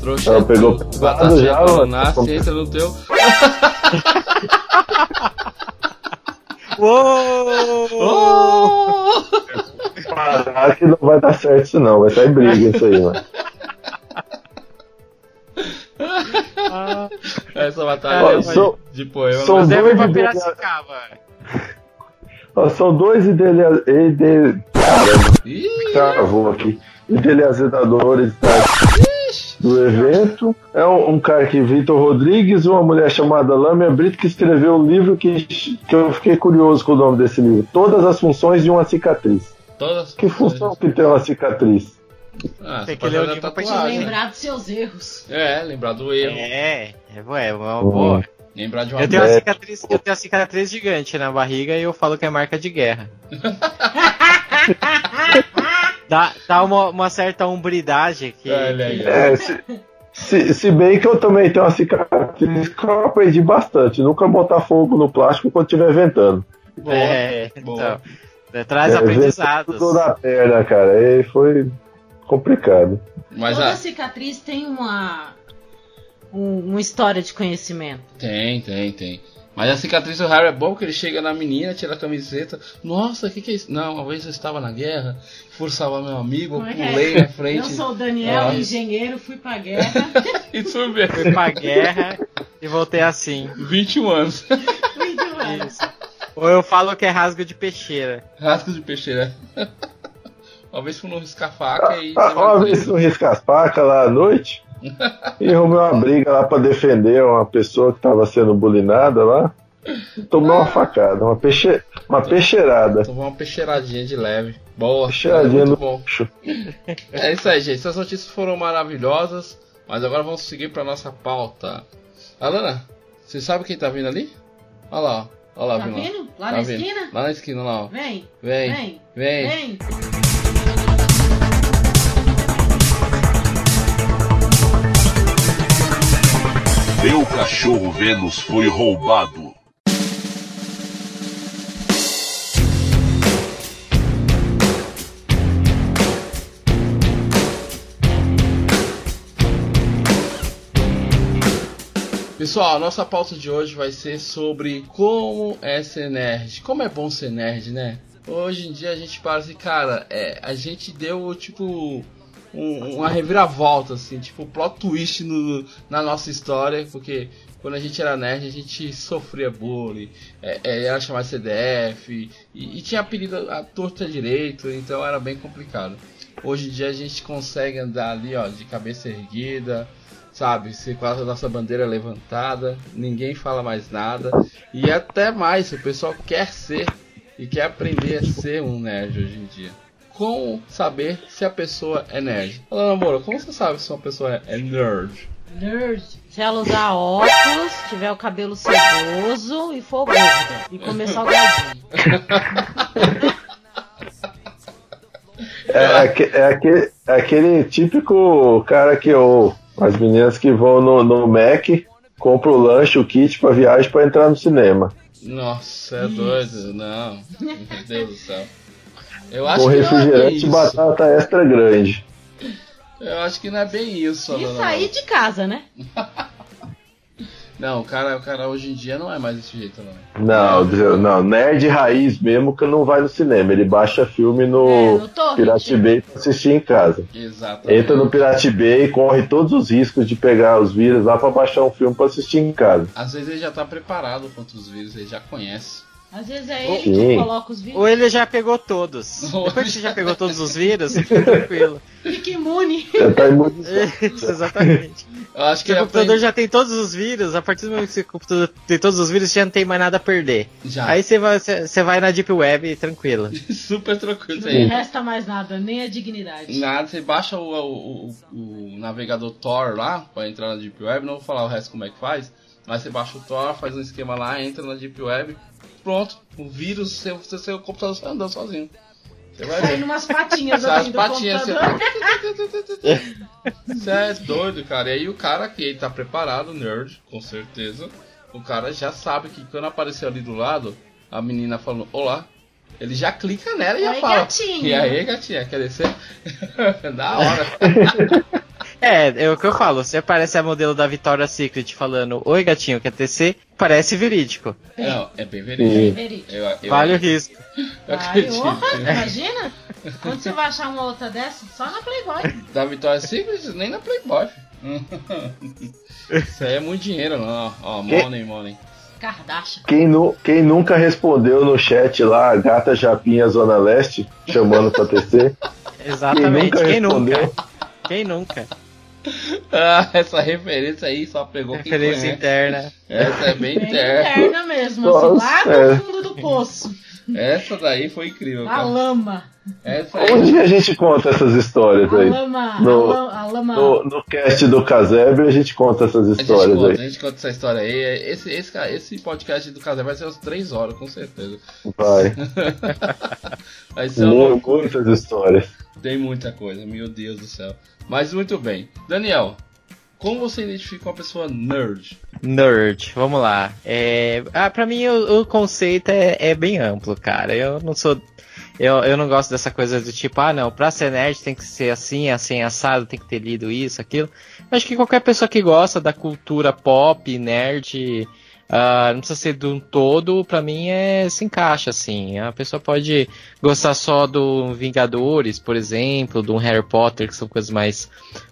Speaker 2: Trouxa.
Speaker 5: Ela pegou
Speaker 2: batatinha
Speaker 5: já, ó.
Speaker 2: nasce, entra no teu.
Speaker 4: Uou!
Speaker 2: Oh!
Speaker 5: preparar que não vai dar certo isso não, vai sair briga isso aí, mano.
Speaker 2: Essa batalha
Speaker 5: Ó, são-
Speaker 2: de poema.
Speaker 5: são
Speaker 2: mas-
Speaker 4: pra
Speaker 5: dois idea-
Speaker 4: Piracicaba.
Speaker 5: Ó, São dois ide... Caramba, travou aqui. Idealizadores da- do evento. É um, um cara que Vitor Rodrigues uma mulher chamada Lâmia Brito que escreveu um livro que, que eu fiquei curioso com o nome desse livro. Todas as funções de uma cicatriz.
Speaker 2: todas.
Speaker 5: Que função que tem uma cicatriz?
Speaker 2: Ah,
Speaker 4: Tem que ler o livro pra.
Speaker 3: Lembrar dos seus erros.
Speaker 2: É, lembrar do erro.
Speaker 4: É, é, é uma boa.
Speaker 2: Lembrar de uma
Speaker 4: Eu tenho, uma
Speaker 5: É.
Speaker 4: cicatriz, eu tenho uma cicatriz gigante na barriga e eu falo que é marca de guerra. dá dá uma, uma certa umbridade que.
Speaker 2: Olha aí.
Speaker 5: É, se, se, se bem que eu também tenho uma cicatriz que eu aprendi bastante. Nunca botar fogo no plástico quando estiver ventando.
Speaker 2: Boa.
Speaker 4: É,
Speaker 2: Boa.
Speaker 4: então. Traz
Speaker 5: É,
Speaker 4: aprendizados.
Speaker 5: Tudo na perna, cara. Aí foi complicado.
Speaker 2: Mas
Speaker 3: Toda
Speaker 2: ah,
Speaker 3: cicatriz tem uma, um- uma história de conhecimento.
Speaker 2: tem, tem, tem. Mas a cicatriz do Harry é bom que ele chega na menina, tira a camiseta. Nossa, o que, que é isso? Não, uma vez eu estava na guerra, forçava meu amigo, eu
Speaker 3: é que é?
Speaker 2: pulei na frente.
Speaker 3: Eu sou o Daniel,
Speaker 2: Ah.
Speaker 3: engenheiro, fui pra guerra.
Speaker 2: Isso mesmo.
Speaker 4: Fui pra guerra e voltei assim.
Speaker 2: 21 anos.
Speaker 3: Muito bem.
Speaker 4: Isso. Ou eu falo que é rasgo de peixeira.
Speaker 2: Rasgo de peixeira. Uma vez fui no riscar faca e.
Speaker 5: Ah, Uma vez no risca as facas lá à noite e arrumei uma briga lá pra defender uma pessoa que tava sendo bulinada lá. Tomei uma facada, uma, peixe, uma peixeirada.
Speaker 2: Tomou uma peixeiradinha de leve. Boa.
Speaker 5: Peixeiradinha
Speaker 2: muito
Speaker 5: no
Speaker 2: bom.
Speaker 5: bicho.
Speaker 2: É isso aí, gente. Essas notícias foram maravilhosas. Mas agora vamos seguir pra nossa pauta. Alana, você sabe quem tá vindo ali? Olha lá, ó. Olha lá,
Speaker 3: Tá
Speaker 2: vindo lá.
Speaker 3: Lá
Speaker 2: Tá
Speaker 3: na
Speaker 2: vindo.
Speaker 3: esquina?
Speaker 2: Lá na esquina, lá, ó.
Speaker 3: Vem,
Speaker 2: Vem,
Speaker 3: vem,
Speaker 2: vem.
Speaker 3: vem.
Speaker 1: Meu cachorro Vênus foi roubado.
Speaker 2: Pessoal, a nossa pauta de hoje vai ser sobre como é ser nerd. Como é bom ser nerd, né? Hoje em dia a gente para assim, cara, é, a gente deu tipo um- uma reviravolta, assim, tipo plot twist no- na nossa história, porque quando a gente era nerd a gente sofria bullying, é, é, era chamado CDF, e, e tinha apelido à torta direito, então era bem complicado. Hoje em dia a gente consegue andar ali, ó, de cabeça erguida, sabe? Se com a nossa bandeira levantada, ninguém fala mais nada. E até mais, o pessoal quer ser e quer aprender a ser um nerd hoje em dia. Como saber se a pessoa é nerd? Alana Moura, como você sabe se uma pessoa é- nerd?
Speaker 3: Nerd. Se ela usar óculos, tiver o cabelo sedoso e for gorda. E comer salgadinho.
Speaker 5: É, é aquele, é aquele típico cara que o, as meninas que vão no, no Mac, compram o lanche, o kit pra viagem pra entrar no cinema.
Speaker 2: Nossa, é doido? Não. Meu Deus do céu. Eu acho
Speaker 5: Com
Speaker 2: que é
Speaker 5: refrigerante e
Speaker 2: isso.
Speaker 5: batata extra grande.
Speaker 2: Eu acho que não é bem isso,
Speaker 3: E sair de casa, né?
Speaker 2: Não, o cara, o cara hoje em dia não é mais desse jeito, não.
Speaker 5: Não, não, nerd raiz mesmo que não vai no cinema. Ele baixa filme
Speaker 3: É,
Speaker 5: no
Speaker 3: no Torrent.
Speaker 5: Pirate Bay pra assistir em casa.
Speaker 2: Exatamente.
Speaker 5: Entra no Pirate Bay e corre todos os riscos de pegar os vírus lá pra baixar um filme pra assistir em casa.
Speaker 2: Às vezes ele já tá preparado contra os vírus, ele já conhece.
Speaker 3: Às vezes é ele
Speaker 5: Sim.
Speaker 3: que coloca os vídeos.
Speaker 4: Ou ele já pegou todos.
Speaker 2: Ou
Speaker 4: Depois que você já pegou todos os vírus, fica tranquilo.
Speaker 3: Fica imune.
Speaker 5: Já tá.
Speaker 4: Isso, exatamente.
Speaker 2: Eu acho que
Speaker 4: o
Speaker 2: ele
Speaker 4: computador
Speaker 2: aprende...
Speaker 4: já tem todos os vírus, a partir do momento que seu computador tem todos os vírus, já não tem mais nada a perder.
Speaker 2: Já.
Speaker 4: Aí você vai, você vai na Deep Web tranquilo.
Speaker 2: Super tranquilo isso
Speaker 3: Não
Speaker 2: aí.
Speaker 3: resta mais nada, nem a dignidade.
Speaker 2: Nada, você baixa o, o, o- o navegador Tor lá pra entrar na Deep Web, não vou falar o resto como é que faz, mas você baixa o Tor, faz um esquema lá, entra na Deep Web, pronto, o vírus, seu, seu, seu computador sai andando sozinho. Você vai
Speaker 3: Saindo
Speaker 2: ver.
Speaker 3: umas patinhas assim do
Speaker 2: patinhas assim,
Speaker 3: computador.
Speaker 2: Você é doido, cara. E aí o cara que ele tá preparado, nerd, com certeza. O cara já sabe que quando aparecer ali do lado, a menina falando olá, ele já clica nela e já
Speaker 3: Oi,
Speaker 2: fala.
Speaker 3: gatinho.
Speaker 2: E aí, gatinha, quer descer? da hora.
Speaker 4: É, é o que eu falo. Você aparece a modelo da Victoria's Secret falando Oi gatinho, quer tecer? Parece verídico.
Speaker 2: Não, é bem verídico.
Speaker 3: Verídico.
Speaker 2: Eu, eu,
Speaker 4: Vale o risco.
Speaker 2: eu
Speaker 3: Ai,
Speaker 2: acredito.
Speaker 3: honra, imagina? Onde você vai achar uma outra dessa? Só na Playboy.
Speaker 2: Da Vitória Secret, nem na Playboy. Isso aí é muito dinheiro, não. Ó, money, money.
Speaker 3: Kardashian.
Speaker 5: Quem, nu, quem nunca respondeu no chat lá, Gata Japinha Zona Leste, chamando pra tecer?
Speaker 4: Exatamente.
Speaker 5: Quem
Speaker 4: Quem
Speaker 5: nunca
Speaker 4: nunca?
Speaker 5: respondeu?
Speaker 4: Quem nunca?
Speaker 2: Ah, essa referência aí só pegou quem
Speaker 4: Referência
Speaker 2: conhece.
Speaker 4: interna.
Speaker 2: Essa é bem
Speaker 3: Bem
Speaker 2: interna.
Speaker 3: interna mesmo,
Speaker 5: Nossa,
Speaker 3: assim, lá no fundo do poço.
Speaker 2: Essa daí foi incrível,
Speaker 3: A
Speaker 2: cara.
Speaker 3: lama.
Speaker 2: Essa aí.
Speaker 5: Onde a gente conta essas histórias
Speaker 3: A
Speaker 5: aí?
Speaker 3: lama.
Speaker 5: No-
Speaker 3: a lama. A lama.
Speaker 5: No, no cast do Casebre a gente conta essas
Speaker 2: A
Speaker 5: histórias
Speaker 2: conta,
Speaker 5: aí.
Speaker 2: a gente conta essa história aí. Esse, esse, esse podcast do casal vai ser umas 3 horas, com certeza.
Speaker 5: Vai.
Speaker 2: Vai ser uma.
Speaker 5: Muitas histórias.
Speaker 2: Tem muita coisa, meu Deus do céu. Mas muito bem. Daniel, como você identifica uma pessoa nerd?
Speaker 4: Nerd, vamos lá. É, ah, pra mim o, o conceito é, é bem amplo, cara. Eu não sou. Eu, eu não gosto dessa coisa do tipo, ah não, pra ser nerd tem que ser assim, assim, assado, tem que ter lido isso, aquilo. Acho que qualquer pessoa que gosta da cultura pop, nerd, ah, não precisa ser de um todo, pra mim é, se encaixa, assim. A pessoa pode gostar só do Vingadores, por exemplo, do Harry Potter, que são coisas mais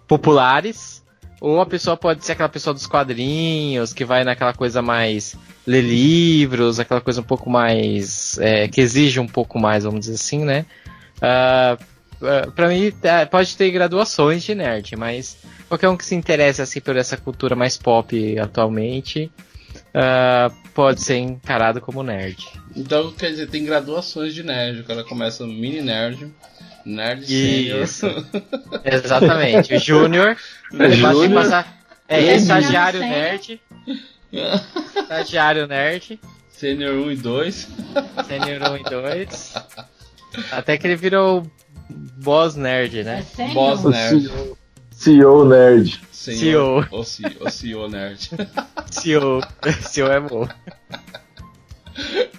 Speaker 4: populares. Ou a pessoa pode ser aquela pessoa dos quadrinhos, que vai naquela coisa mais ler livros, aquela coisa um pouco mais. é, que exige um pouco mais, vamos dizer assim, né? Ah, pra mim, tá, pode ter graduações de nerd, mas qualquer um que se interesse assim por essa cultura mais pop atualmente ah, pode ser encarado como nerd.
Speaker 2: Então, quer dizer, tem graduações de nerd. O cara começa mini nerd, nerd.
Speaker 4: Isso. Exatamente. O Júnior.
Speaker 5: É Júnior?
Speaker 4: passar- É,
Speaker 3: Ele
Speaker 4: estagiário nerd. Estagiário nerd.
Speaker 2: Sênior 1 e 2.
Speaker 4: Sênior 1 e 2. Até que ele virou boss nerd,
Speaker 3: É
Speaker 4: né?
Speaker 3: sério?
Speaker 2: Boss nerd.
Speaker 5: CEO Nerd.
Speaker 2: Senhor, o CEO, o CEO nerd.
Speaker 4: CEO. CEO é bom.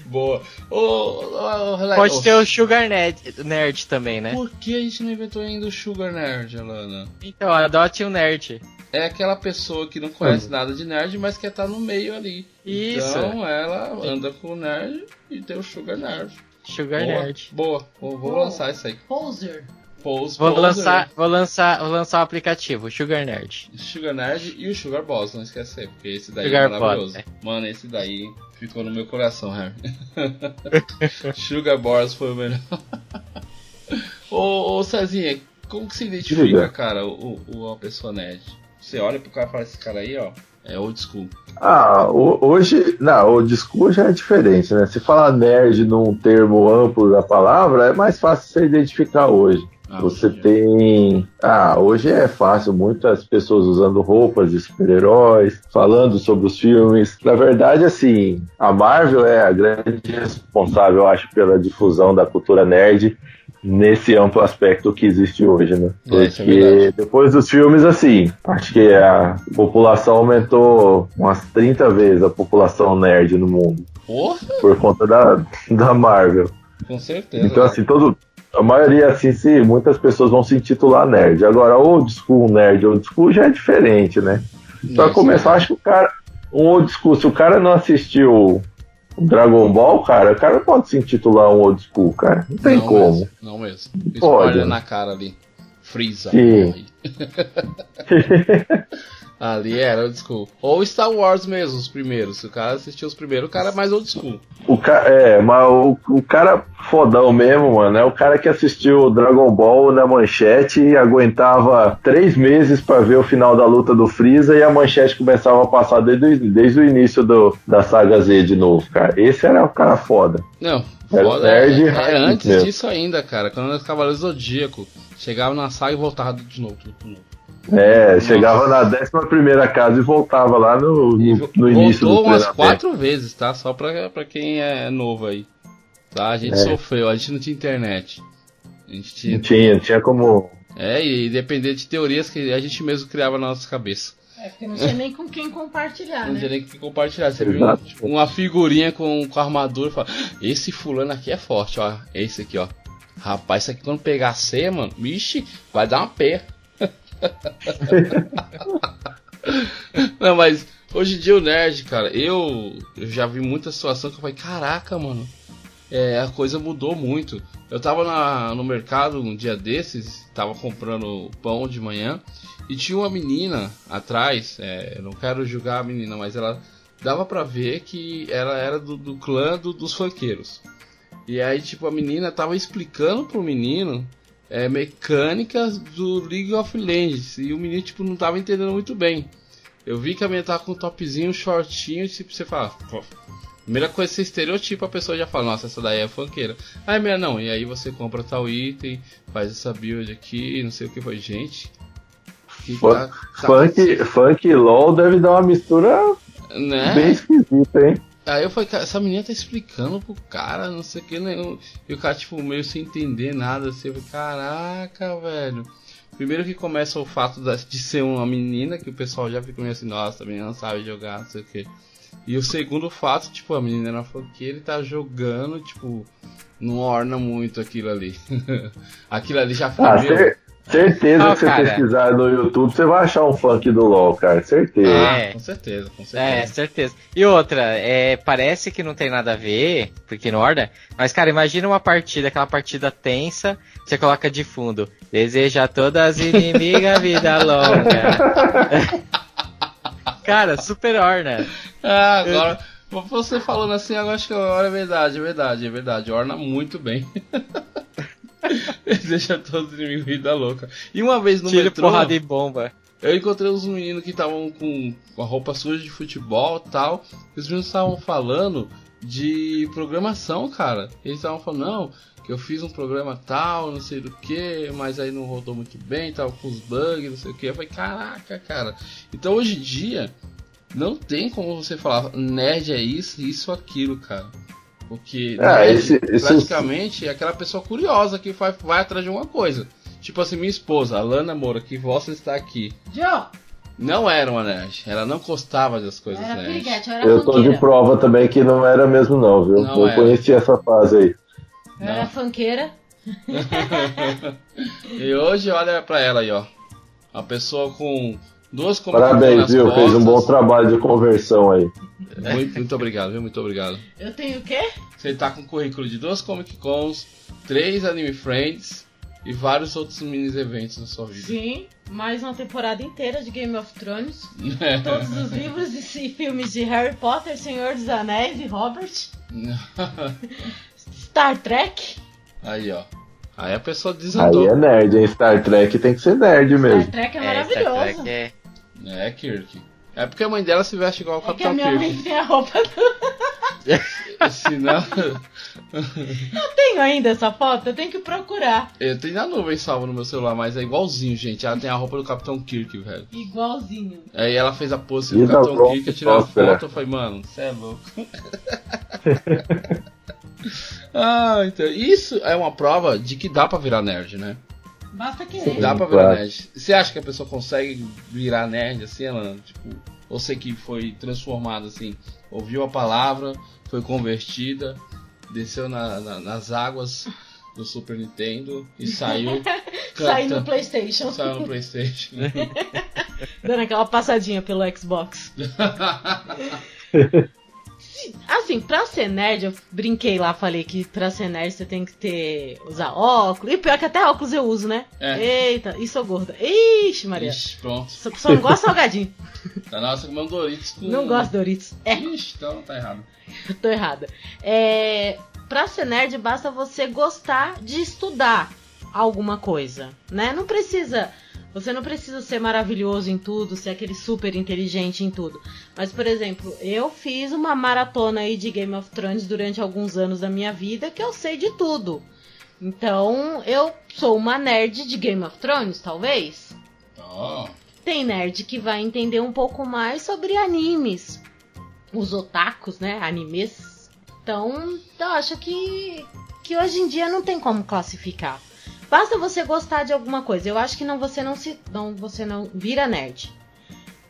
Speaker 2: Boa. Ô, ô, ô, Relax.
Speaker 4: Pode ter o Sugar Nerd, nerd também, né?
Speaker 2: Por que a gente não inventou ainda o Sugar Nerd, Alana?
Speaker 4: Então, adote um nerd.
Speaker 2: É aquela pessoa que não conhece nada de nerd, mas quer estar no meio ali.
Speaker 4: Isso.
Speaker 2: Então ela anda com o nerd e tem o Sugar Nerd.
Speaker 4: Sugar
Speaker 2: Boa,
Speaker 4: Nerd.
Speaker 2: boa. Vou, vou lançar isso aí.
Speaker 3: Poser.
Speaker 2: Pose,
Speaker 4: Vou
Speaker 2: Poser,
Speaker 4: lançar, vou lançar, vou lançar o aplicativo, Sugar Nerd.
Speaker 2: Sugar Nerd e o Sugar Boss, não esquecer, porque esse daí
Speaker 4: Sugar
Speaker 2: é maravilhoso.
Speaker 4: Boss,
Speaker 2: Mano, esse daí ficou no meu coração, Harry. Sugar Boss foi o melhor. ô, ô Cezinha, como que se identifica,
Speaker 5: Diga.
Speaker 2: cara, o, o, uma pessoa nerd? Você olha pro cara e fala, esse cara aí, ó, é old school.
Speaker 5: Ah, ho- hoje, não, o discurso já é diferente, né? Se falar nerd num termo amplo da palavra, é mais fácil você identificar hoje.
Speaker 2: Ah,
Speaker 5: Você
Speaker 2: é.
Speaker 5: tem. Ah, hoje é fácil, muitas pessoas usando roupas de super-heróis, falando sobre os filmes. Na verdade, assim, a Marvel é a grande responsável, eu acho, pela difusão da cultura nerd nesse amplo aspecto que existe hoje, né?
Speaker 2: É, é
Speaker 5: Porque
Speaker 2: verdade.
Speaker 5: depois dos filmes, assim, acho que a população aumentou umas 30 vezes a população nerd no mundo,
Speaker 2: Porra,
Speaker 5: por conta da, da Marvel.
Speaker 2: com certeza.
Speaker 5: Então, assim, todo. A maioria, assim, se muitas pessoas vão se intitular nerd. Agora, old school nerd, old school já é diferente, né? Pra
Speaker 2: Nossa,
Speaker 5: começar, acho que o cara. Um old school, se o cara não assistiu o Dragon Ball, cara, o cara não pode se intitular um old school, cara. Não tem
Speaker 2: não
Speaker 5: como.
Speaker 2: Mesmo, não mesmo.
Speaker 5: Pode.
Speaker 2: Spoiler na cara ali. Freeza.
Speaker 5: Sim.
Speaker 2: ali era old school. Ou Star Wars mesmo, os primeiros. Se o cara assistiu os primeiros, o cara é mais old school.
Speaker 5: O ca... É, mas o, o cara fodão mesmo, mano, é o cara que assistiu Dragon Ball na manchete e aguentava três meses pra ver o final da luta do Freeza e a manchete começava a passar desde, o- desde o início do, da saga Z de novo, cara. Esse era o cara foda.
Speaker 2: Não, foda, é, é antes
Speaker 5: mesmo.
Speaker 2: disso ainda, cara. Quando os Cavaleiros Zodíaco chegava na saga e voltava de novo. tudo de novo.
Speaker 5: É,
Speaker 2: Nossa.
Speaker 5: chegava na 11 casa e voltava lá no,
Speaker 2: E
Speaker 5: no, no início do
Speaker 2: voltou umas
Speaker 5: treinamento.
Speaker 2: quatro vezes, tá? Só pra, pra quem é novo aí. Tá? A gente
Speaker 5: É.
Speaker 2: sofreu, a gente não tinha internet. A gente tinha.
Speaker 5: Não tinha, não tinha como.
Speaker 2: É, e depender de teorias que a gente mesmo criava na nossa cabeça.
Speaker 3: É porque não tinha nem com quem compartilhar,
Speaker 2: Não
Speaker 3: né?
Speaker 2: tinha nem que compartilhar. Você viu um- uma figurinha com, com armadura e fala: Esse fulano aqui é forte, ó. Esse aqui, ó. Rapaz, isso aqui quando pegar C, mano, vixe, vai dar uma pé. Não, mas hoje em dia o nerd, cara, eu, eu já vi muita situação que eu falei, caraca, mano, é, a coisa mudou muito. Eu tava na, no mercado um dia desses, tava comprando pão de manhã e tinha uma menina atrás. É, eu não quero julgar a menina, mas ela dava pra ver que ela era do, do clã do, dos funkeiros. E aí, tipo, a menina tava explicando pro menino é, mecânicas do League of Legends. E o menino, tipo, não tava entendendo muito bem. Eu vi que a menina tava com um topzinho, um shortinho, e tipo, você fala, pô, Primeira coisa, você estereotipa, a pessoa já fala, nossa, essa daí é funkeira. Aí, minha não, e aí você compra tal item, faz essa build aqui, não sei o que foi. Gente,
Speaker 5: tá, tá funk, funk e LOL deve dar uma mistura né? bem esquisita, hein?
Speaker 2: Aí eu falei, essa menina tá explicando pro cara, não sei o que, né? E o cara, tipo, meio sem entender nada, assim, eu falei, caraca, velho. Primeiro que começa o fato de ser uma menina, que o pessoal já fica meio assim, nossa, a menina não sabe jogar, não sei o que. E o segundo fato, tipo, a menina na funkeira ele tá jogando, tipo, não orna muito aquilo ali. aquilo ali já foi
Speaker 5: ah, meu. Certeza que você cara. pesquisar no YouTube, você vai achar um funk do LoL, cara. Certeza.
Speaker 2: É, com certeza, com certeza.
Speaker 4: É, certeza. E outra, é, parece que não tem nada a ver, porque não orna, mas, cara, imagina uma partida, aquela partida tensa, você coloca de fundo. Deseja a todas as inimigas vida longa. cara, super orna.
Speaker 2: Ah, agora. Você falando assim, agora acho que agora é verdade, é verdade, é verdade. Orna muito bem. Deixa todos os inimigos vida louca. E uma vez no
Speaker 4: Tiro
Speaker 2: metrô.
Speaker 4: porrada e bomba.
Speaker 2: Eu encontrei uns meninos que estavam com a roupa suja de futebol e tal. Os meninos estavam falando de programação, cara. Eles estavam falando, não, que eu fiz um programa tal, não sei do que, mas aí não rodou muito bem, tava com os bugs, não sei o que. Eu falei, caraca, cara. Então hoje em dia, não tem como você falar nerd é isso, isso, aquilo, cara. Porque
Speaker 5: ah, nerd, esse, esse...
Speaker 2: praticamente é aquela pessoa curiosa que vai, vai atrás de uma coisa. Tipo assim, minha esposa, Alana Moura, que você está aqui.
Speaker 3: Joe!
Speaker 2: Não era uma nerd, ela não gostava das coisas
Speaker 3: era
Speaker 2: nerd.
Speaker 3: Era
Speaker 5: eu tô de prova também que não era mesmo não, viu? Não eu era. conheci essa fase aí.
Speaker 3: Era fanqueira.
Speaker 2: e hoje olha pra ela aí, ó. Uma pessoa com Duas
Speaker 5: Parabéns, viu? Costas. Fez um bom trabalho de conversão aí.
Speaker 2: Muito, muito obrigado, viu? Muito obrigado.
Speaker 3: Eu tenho o quê?
Speaker 2: Você tá com um currículo de duas Comic Cons, três Anime Friends e vários outros mini eventos na sua vida.
Speaker 3: Sim, mais uma temporada inteira de Game of Thrones. Todos os livros e filmes de Harry Potter, Senhor dos Anéis e Robert. Star Trek.
Speaker 2: Aí, ó. Aí a pessoa desandou.
Speaker 5: Aí é nerd, hein? Star Trek tem que ser nerd mesmo.
Speaker 3: Star Trek é maravilhoso. É, Star Trek é...
Speaker 2: É, Kirk. É porque a mãe dela se veste igual o
Speaker 3: é
Speaker 2: Capitão
Speaker 3: que a minha
Speaker 2: Kirk.
Speaker 3: mãe tem a roupa do...
Speaker 2: Senão...
Speaker 3: Eu tenho ainda essa foto, eu tenho que procurar.
Speaker 2: Eu tenho na nuvem salvo no meu celular, mas é igualzinho, gente. Ela tem a roupa do Capitão Kirk, velho.
Speaker 3: Igualzinho.
Speaker 2: Aí ela fez a pose do Capitão pronto, Kirk, eu tirei a foto, eu falei, mano, você é louco. ah, então, isso é uma prova de que dá pra virar nerd, né?
Speaker 3: Basta querer.
Speaker 2: Dá pra virar claro. nerd. Você acha que a pessoa consegue virar nerd assim, ela, tipo, você que foi transformada assim, ouviu a palavra, foi convertida, desceu na, na, nas águas do Super Nintendo e saiu.
Speaker 3: saiu no PlayStation.
Speaker 2: Saiu no PlayStation.
Speaker 3: Dando aquela passadinha pelo Xbox. Assim, pra ser nerd, eu brinquei lá, falei que pra ser nerd você tem que ter. usar óculos. E pior que até óculos eu uso, né? É. Eita, e sou gorda. Ixi, Maria.
Speaker 2: Ixi, pronto.
Speaker 3: Só, só não gosto de salgadinho.
Speaker 2: Tá nossa comendo Doritos com.
Speaker 3: Não gosto de Doritos. É.
Speaker 2: Ixi, então tá errado.
Speaker 3: Eu tô errada. É. Pra ser nerd, basta você gostar de estudar alguma coisa, né? Não precisa você não precisa ser maravilhoso em tudo, ser aquele super inteligente em tudo. Mas, por exemplo, eu fiz uma maratona aí de Game of Thrones durante alguns anos da minha vida que eu sei de tudo. Então, eu sou uma nerd de Game of Thrones, talvez.
Speaker 2: Oh.
Speaker 3: Tem nerd que vai entender um pouco mais sobre animes. Os otakus, né? Animes. Então, eu acho que, que hoje em dia não tem como classificar. Basta você gostar de alguma coisa. Eu acho que não você não se não você não vira nerd.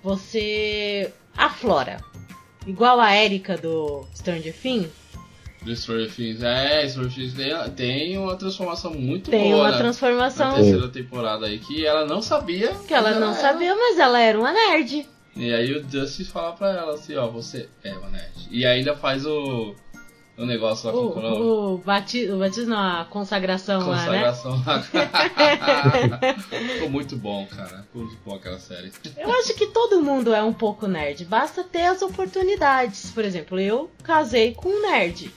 Speaker 3: Você aflora. Igual a Erika do Stranger Things.
Speaker 2: Do Stranger Things. É, Stranger Things tem, uma transformação muito
Speaker 3: tem
Speaker 2: boa.
Speaker 3: Tem uma transformação.
Speaker 2: Na terceira temporada aí que ela não sabia.
Speaker 3: Que ela não era. sabia, mas ela era uma nerd.
Speaker 2: E aí o Justice fala pra ela assim, ó, você é uma nerd. E ainda faz o o negócio lá com o,
Speaker 3: o, o, bati, o batismo, não, a consagração,
Speaker 2: consagração
Speaker 3: lá,
Speaker 2: né? Ficou muito bom, cara. Muito bom aquela série.
Speaker 3: Eu acho que todo mundo é um pouco nerd. Basta ter as oportunidades. Por exemplo, eu casei com um nerd.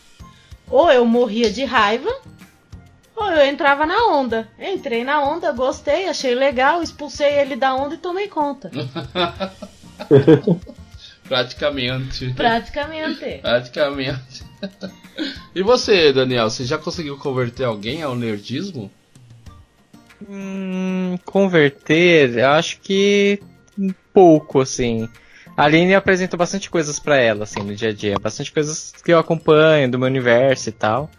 Speaker 3: Ou eu morria de raiva, ou eu entrava na onda. Entrei na onda, gostei, achei legal, expulsei ele da onda e tomei conta.
Speaker 2: Praticamente.
Speaker 3: Praticamente.
Speaker 2: Praticamente. e você, Daniel, você já conseguiu converter alguém ao nerdismo?
Speaker 4: Hum, converter, acho que um pouco, assim. A Aline apresenta bastante coisas para ela, assim, no dia a dia. Bastante coisas que eu acompanho do meu universo e tal.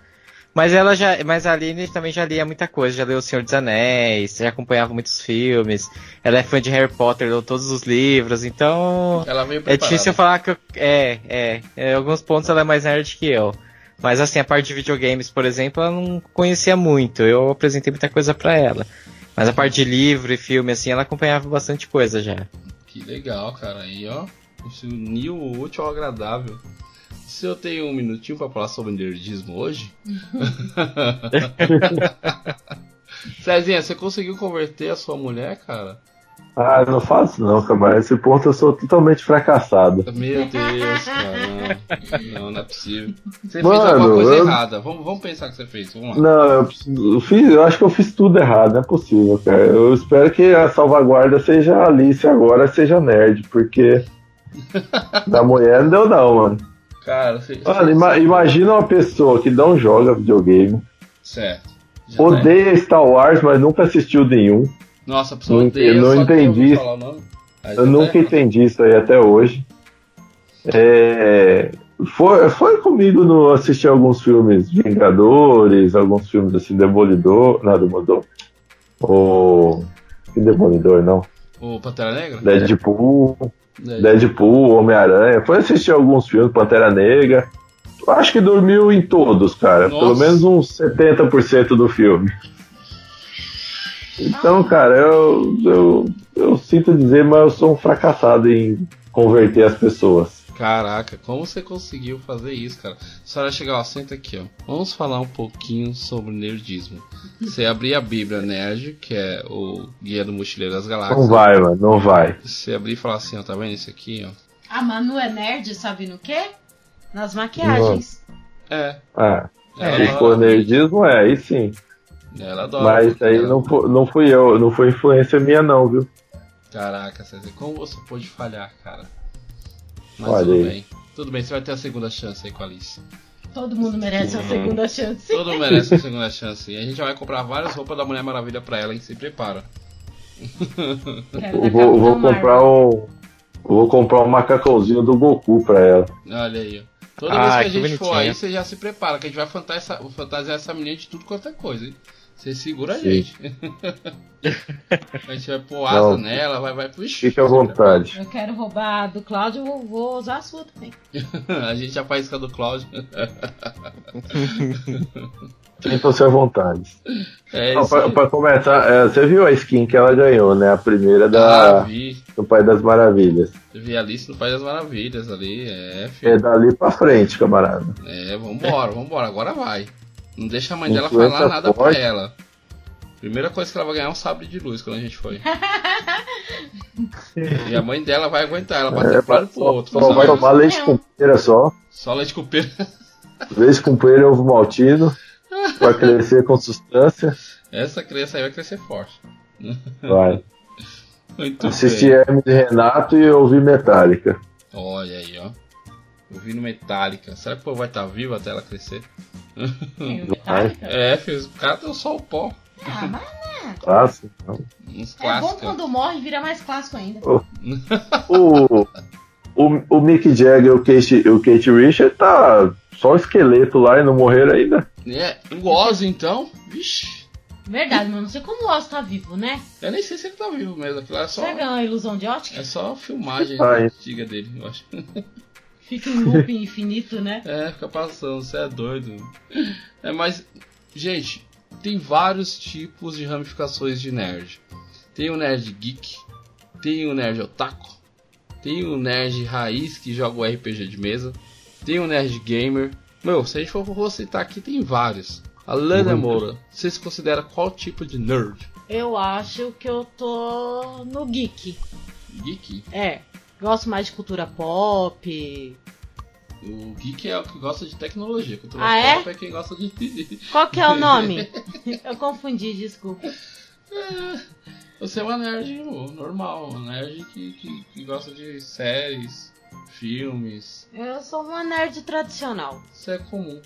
Speaker 4: Mas ela já. Mas a Aline também já lia muita coisa, já leu O Senhor dos Anéis, já acompanhava muitos filmes. Ela é fã de Harry Potter, leu todos os livros, então.
Speaker 2: Ela veio
Speaker 4: É difícil eu falar que eu, é, é, Em alguns pontos ela é mais nerd que eu. Mas assim, a parte de videogames, por exemplo, ela não conhecia muito. Eu apresentei muita coisa para ela. Mas a parte de livro e filme, assim, ela acompanhava bastante coisa já.
Speaker 2: Que legal, cara. Aí, ó. Isso uniu o útil ao agradável. Se eu tenho um minutinho para falar sobre nerdismo hoje. Cezinha, você conseguiu converter a sua mulher, cara?
Speaker 5: Ah, não faço não, cara. Esse ponto eu sou totalmente fracassado.
Speaker 2: Meu Deus, cara. Não, não, não é possível. Você Mano, fez alguma coisa eu... errada. Vamos, vamos pensar que você fez. Vamos lá.
Speaker 5: Não, eu, eu, fiz, eu acho que eu fiz tudo errado. Não é possível, cara. Eu espero que a salvaguarda seja a Alice agora, seja nerd, porque da mulher não deu não, mano.
Speaker 2: Cara, você,
Speaker 5: Mano, ima imagina uma pessoa que não joga videogame.
Speaker 2: Certo.
Speaker 5: Já odeia tá Star Wars, mas nunca assistiu nenhum.
Speaker 2: Nossa, a pessoa não, odeia.
Speaker 5: Eu não entendi. Eu, eu nunca entendi isso aí até hoje. É, foi, foi comigo no assistir alguns filmes Vingadores, alguns filmes assim, Demolidor. Não, Demolidor. O. Que Demolidor, não?
Speaker 2: O Pantera Negra?
Speaker 5: Deadpool. Deadpool, Homem-Aranha. Foi assistir alguns filmes, Pantera Negra. Acho que dormiu em todos, cara. Nossa. Pelo menos uns 70% do filme. Então, cara, eu, eu, eu sinto dizer, mas eu sou um fracassado em converter as pessoas.
Speaker 2: Caraca, como você conseguiu fazer isso, cara? A senhora chegar, ó, senta aqui, ó. Vamos falar um pouquinho sobre nerdismo. Você abrir a Bíblia Nerd, que é o Guia do Mochileiro das Galáxias.
Speaker 5: Não vai, mano, não vai.
Speaker 2: Você abrir e falar assim, ó, tá vendo isso aqui, ó?
Speaker 3: A Manu é nerd, sabe no quê? Nas maquiagens.
Speaker 2: É.
Speaker 5: Ah, é. se for nerdismo, é, aí sim.
Speaker 2: Ela adora.
Speaker 5: Mas aí ela... não, foi, não fui eu, não foi influência minha não, viu?
Speaker 2: Caraca, César, como você pôde falhar, cara? Mas Olha tudo aí. bem. Tudo bem, você vai ter a segunda chance aí com a Alice.
Speaker 3: Todo mundo merece a segunda chance.
Speaker 2: Todo mundo merece a segunda chance. E a gente vai comprar várias roupas da Mulher Maravilha pra ela, hein? Se prepara.
Speaker 5: Eu vou, vou comprar um. Vou comprar um macacãozinho do Goku pra ela.
Speaker 2: Olha aí, ó. Toda ah, vez que a gente bonitinho. for aí, você já se prepara, que a gente vai fantasiar essa, fantasiar essa menina de tudo quanto é coisa, hein? Você segura a gente. a gente vai pôr asa Não, nela, vai, vai pro
Speaker 5: Fique à vontade.
Speaker 3: Eu quero roubar do Cláudio, eu vou usar a sua também.
Speaker 2: a gente já faz isso do Cláudio.
Speaker 5: Sintam-se à vontade.
Speaker 2: É
Speaker 5: Não, pra, pra, começar, é, você viu a skin que ela ganhou, né? A primeira da,
Speaker 2: ah,
Speaker 5: do Pai das Maravilhas.
Speaker 2: Eu vi a lista do Pai das Maravilhas ali, é, filho.
Speaker 5: É dali pra frente, camarada.
Speaker 2: É, vambora, vambora, agora vai. Não deixa a mãe dela falar nada forte. pra ela. Primeira coisa que ela vai ganhar é um sabre de luz quando a gente for. e a mãe dela vai aguentar, ela vai é, pro lado pro outro.
Speaker 5: Só vai tomar leite com pera só.
Speaker 2: Só leite com pera.
Speaker 5: leite com pera e ovo maltino. Vai crescer com substância.
Speaker 2: Essa criança aí vai crescer forte.
Speaker 5: Vai.
Speaker 2: Muito
Speaker 5: Assistir Hermes e Renato e ouvir Metallica.
Speaker 2: Olha aí, ó. Ouvindo Metallica. Será que o povo vai estar tá vivo até ela crescer? É, filho, o cara deu só o pó.
Speaker 3: Ah, mas né?
Speaker 5: Clássico.
Speaker 3: Uns é bom quando morre vira mais clássico ainda.
Speaker 5: O, o, o Mick Jagger e o Kate, o Kate Richard tá só esqueleto lá e não morreram ainda.
Speaker 2: É, o Oz então, vixi.
Speaker 3: Verdade, mas não sei como o Oz tá vivo, né?
Speaker 2: Eu nem sei se ele tá vivo mesmo. Aquilo é só.
Speaker 3: Será que é uma ilusão de ótica?
Speaker 2: É só filmagem ah, antiga dele, eu acho.
Speaker 3: Fica em loop infinito, né?
Speaker 2: É, fica passando, você é doido. É, mas, gente, tem vários tipos de ramificações de nerd. Tem o nerd geek, tem o nerd otaku, tem o nerd raiz que joga o RPG de mesa, tem o nerd gamer, Meu, se a gente for, citar aqui, tem vários. A Lana
Speaker 5: Muito.
Speaker 2: Moura, você se considera qual tipo de nerd?
Speaker 3: Eu acho que eu tô no geek.
Speaker 2: Geek?
Speaker 3: É. Gosto mais de cultura pop.
Speaker 2: O geek é o que gosta de tecnologia. Cultura
Speaker 3: Ah, é?
Speaker 2: é quem gosta de.
Speaker 3: Qual que é o nome? eu confundi, desculpa.
Speaker 2: Você é uma nerd normal, uma nerd que, que, que gosta de séries, filmes.
Speaker 3: Eu sou uma nerd tradicional.
Speaker 2: Isso é comum.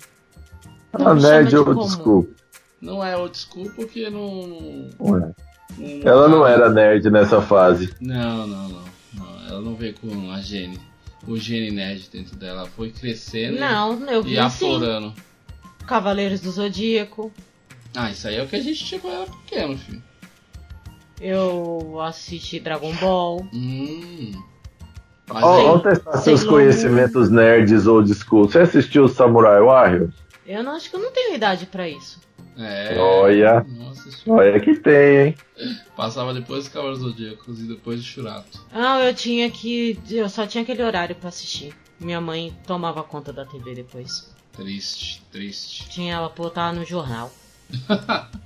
Speaker 3: Não
Speaker 5: nerd
Speaker 3: chama de
Speaker 5: old
Speaker 3: comum.
Speaker 5: school.
Speaker 2: Não é old school porque não.
Speaker 5: Ué.
Speaker 2: não
Speaker 5: Ela não era nerd nessa fase.
Speaker 2: Não, não, não. não ela não veio com a gene. O gene nerd dentro dela. Ela foi crescendo
Speaker 3: Não, eu
Speaker 2: e
Speaker 3: vi sim.
Speaker 2: aflorando.
Speaker 3: Cavaleiros do Zodíaco.
Speaker 2: Ah, isso aí é o que a gente tinha quando era pequeno, filho.
Speaker 3: Eu assisti Dragon Ball.
Speaker 2: Hum. Mas
Speaker 5: Ó,
Speaker 2: aí-
Speaker 5: Vamos testar seus conhecimentos nerds old school. Você assistiu Samurai Warriors?
Speaker 3: Eu não acho que eu não tenho idade pra isso.
Speaker 2: É.
Speaker 5: Olha.
Speaker 2: Nossa,
Speaker 5: Olha que tem, hein?
Speaker 2: passava depois dos Cavaleiros Zodíacos e depois do Churato.
Speaker 3: Não, eu tinha que. Eu só tinha aquele horário pra assistir. Minha mãe tomava conta da TV depois.
Speaker 2: Triste, triste.
Speaker 3: Tinha ela pra botar no jornal.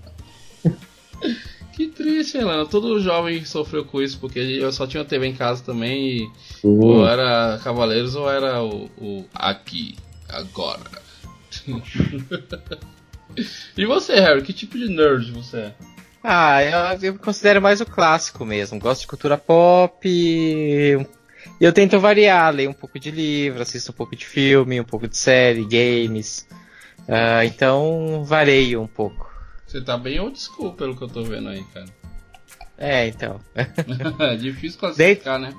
Speaker 2: Que triste, Helena. Todo jovem sofreu com isso, porque eu só tinha TV em casa também e
Speaker 5: Sim.
Speaker 2: ou era Cavaleiros ou era o, o Aqui, Agora. e você, Harry? Que tipo de nerd você é?
Speaker 4: Ah, eu, eu me considero mais o clássico mesmo. Gosto de cultura pop. E eu tento variar, leio um pouco de livro, assisto um pouco de filme, um pouco de série, games. Ah, então vareio um pouco.
Speaker 2: Você tá bem old school pelo que eu tô vendo aí, cara.
Speaker 4: É, então.
Speaker 2: é difícil classificar, né?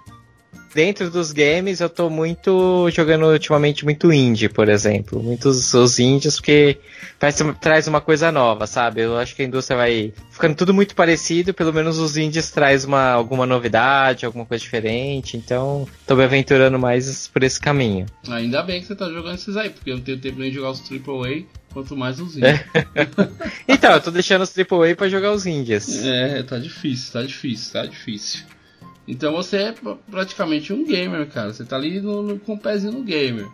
Speaker 4: Dentro dos games eu tô muito jogando ultimamente muito indie, por exemplo. Muitos os indies porque parece, traz uma coisa nova, sabe? Eu acho que a indústria vai ficando tudo muito parecido, pelo menos os indies traz uma alguma novidade, alguma coisa diferente. Então, tô me aventurando mais por esse caminho.
Speaker 2: Ainda bem que você tá jogando esses aí, porque eu não tenho tempo nem de jogar os AAA, quanto mais os indies.
Speaker 4: Então, eu tô deixando os AAA pra jogar os indies.
Speaker 2: É, tá difícil, tá difícil, tá difícil. Então você é pra- praticamente um gamer, cara. Você tá ali no, no- com o pezinho no gamer.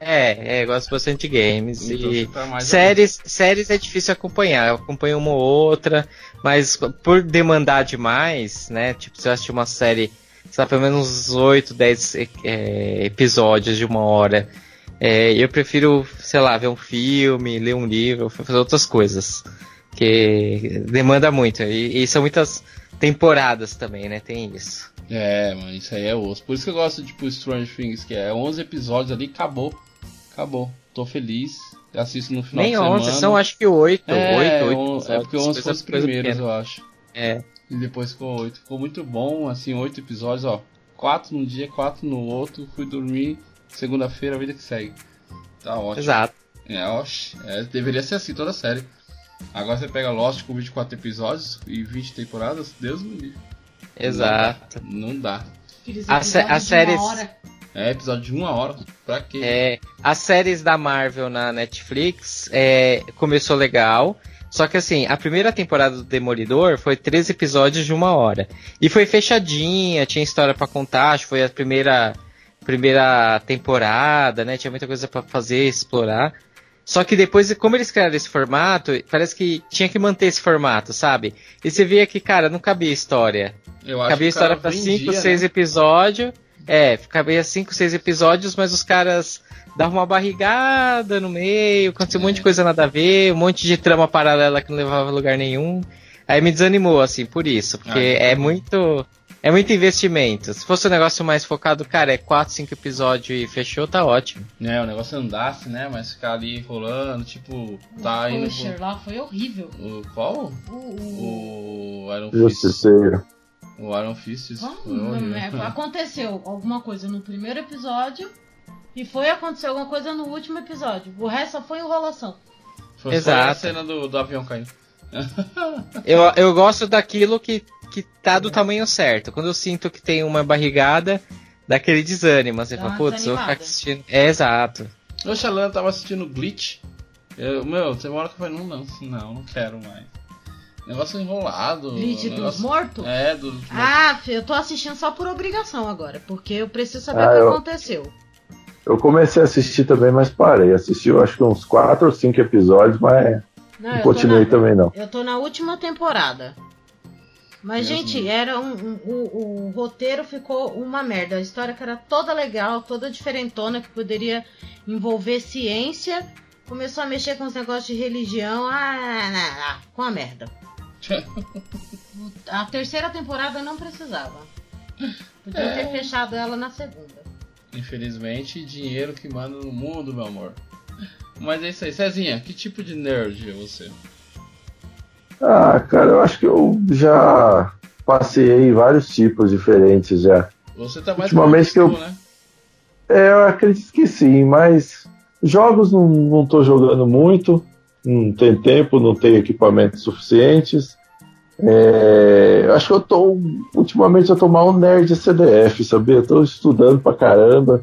Speaker 4: É, é, gosto bastante de games
Speaker 2: Então
Speaker 4: e
Speaker 2: tá
Speaker 4: Séries, séries é difícil acompanhar, eu acompanho uma ou outra, mas por demandar demais, né? Tipo, se eu assistir uma série, sei lá, pelo menos uns 8, 10 é, episódios de uma hora, é, eu prefiro, sei lá, ver um filme, ler um livro, fazer outras coisas. Que demanda muito, e, e são muitas temporadas também, né? Tem isso.
Speaker 2: É, mano, isso aí é osso. Por isso que eu gosto de tipo Strange Things, que é 11 episódios ali, acabou. Acabou. Tô feliz. Assisto no final
Speaker 4: Nem
Speaker 2: de
Speaker 4: 11,
Speaker 2: semana.
Speaker 4: são acho que 8,
Speaker 2: é,
Speaker 4: 8, 8
Speaker 2: on- é porque 11 foram os primeiros, eu acho.
Speaker 4: É.
Speaker 2: E depois ficou 8. Ficou muito bom, assim, 8 episódios, ó. 4 num dia, 4 no outro. Fui dormir. Segunda-feira, a vida que segue. Tá ótimo.
Speaker 4: Exato.
Speaker 2: É, oxe, é, deveria ser assim toda a série. Agora você pega Lost com 24 episódios e 20 temporadas, Deus me livre.
Speaker 4: Exato.
Speaker 2: Não dá.
Speaker 4: A sé-
Speaker 3: uma hora.
Speaker 2: É episódio de uma hora. Pra quê?
Speaker 4: É, as séries da Marvel na Netflix é, começou legal. Só que assim, a primeira temporada do Demolidor foi três episódios de uma hora. E foi fechadinha, tinha história pra contar, acho que foi a primeira, primeira temporada, né? Tinha muita coisa pra fazer, explorar. Só que depois, como eles criaram esse formato, parece que tinha que manter esse formato, sabe? E você via que, cara, não cabia história.
Speaker 2: Eu acho
Speaker 4: Cabia história pra
Speaker 2: vendia,
Speaker 4: 5,
Speaker 2: né?
Speaker 4: 6 episódios. É, cabia 5, 6 episódios, mas os caras davam uma barrigada no meio, acontecia um monte de coisa nada a ver, um monte de trama paralela que não levava a lugar nenhum. Aí me desanimou, assim, por isso, porque
Speaker 2: Ah,
Speaker 4: é muito. É muito investimento. Se fosse um negócio mais focado, cara, é 4, 5 episódios e fechou, tá ótimo.
Speaker 2: É, o negócio andasse, né? Mas ficar ali rolando, tipo, tá indo.
Speaker 3: Pusher lá foi horrível.
Speaker 2: O, qual?
Speaker 3: O, o...
Speaker 2: O Iron Fist.
Speaker 5: Justiceiro.
Speaker 2: O Iron Fist.
Speaker 3: Vamos,
Speaker 2: foi horrível.
Speaker 3: é, aconteceu alguma coisa no primeiro episódio e foi acontecer alguma coisa no último episódio. O resto só foi enrolação.
Speaker 2: Foi,
Speaker 4: Exato.
Speaker 2: foi a cena do, do avião caindo.
Speaker 4: Eu, eu gosto daquilo que, que tá do tamanho certo. Quando eu sinto que tem uma barrigada, dá aquele desânimo. Você
Speaker 3: Dá
Speaker 4: fala,
Speaker 3: uma
Speaker 4: putz, eu vou ficar
Speaker 3: desanimada.
Speaker 4: assistindo. É exato.
Speaker 2: O Xalan tava assistindo Glitch. Eu, meu, tem uma hora que eu falei, não, não, não, não quero mais. Negócio enrolado.
Speaker 3: Glitch dos
Speaker 2: negócio...
Speaker 3: mortos?
Speaker 2: É, do.
Speaker 3: Ah, eu tô assistindo só por obrigação agora, porque eu preciso saber
Speaker 5: Ah,
Speaker 3: o que
Speaker 5: eu-
Speaker 3: aconteceu.
Speaker 5: Eu comecei a assistir também, mas parei. Assisti, eu acho que uns 4 ou 5 episódios, mas
Speaker 3: Não,
Speaker 5: não
Speaker 3: eu tô
Speaker 5: continuei
Speaker 3: na-
Speaker 5: também não.
Speaker 3: Eu tô na última temporada. Mas,
Speaker 2: Mesmo?
Speaker 3: gente, era um, um- o, o roteiro ficou uma merda. A história que era toda legal, toda diferentona, que poderia envolver ciência. Começou a mexer com os negócios de religião. Ah, não, com a merda. A terceira temporada não precisava. Podia ter fechado ela na segunda.
Speaker 2: Infelizmente, dinheiro que manda no mundo, meu amor. Mas é isso aí. Cezinha, que tipo de nerd é você?
Speaker 5: Ah, cara, eu acho que eu já passei vários tipos diferentes já.
Speaker 2: Você tá mais
Speaker 5: Ultimamente
Speaker 2: pro
Speaker 5: eu-
Speaker 2: né?
Speaker 5: É, eu acredito que sim, mas jogos não, não tô jogando muito, não tem tempo, não tenho equipamentos suficientes. É, eu acho que eu tô. Ultimamente eu tô mal nerd CDF, sabia? Tô estudando pra caramba,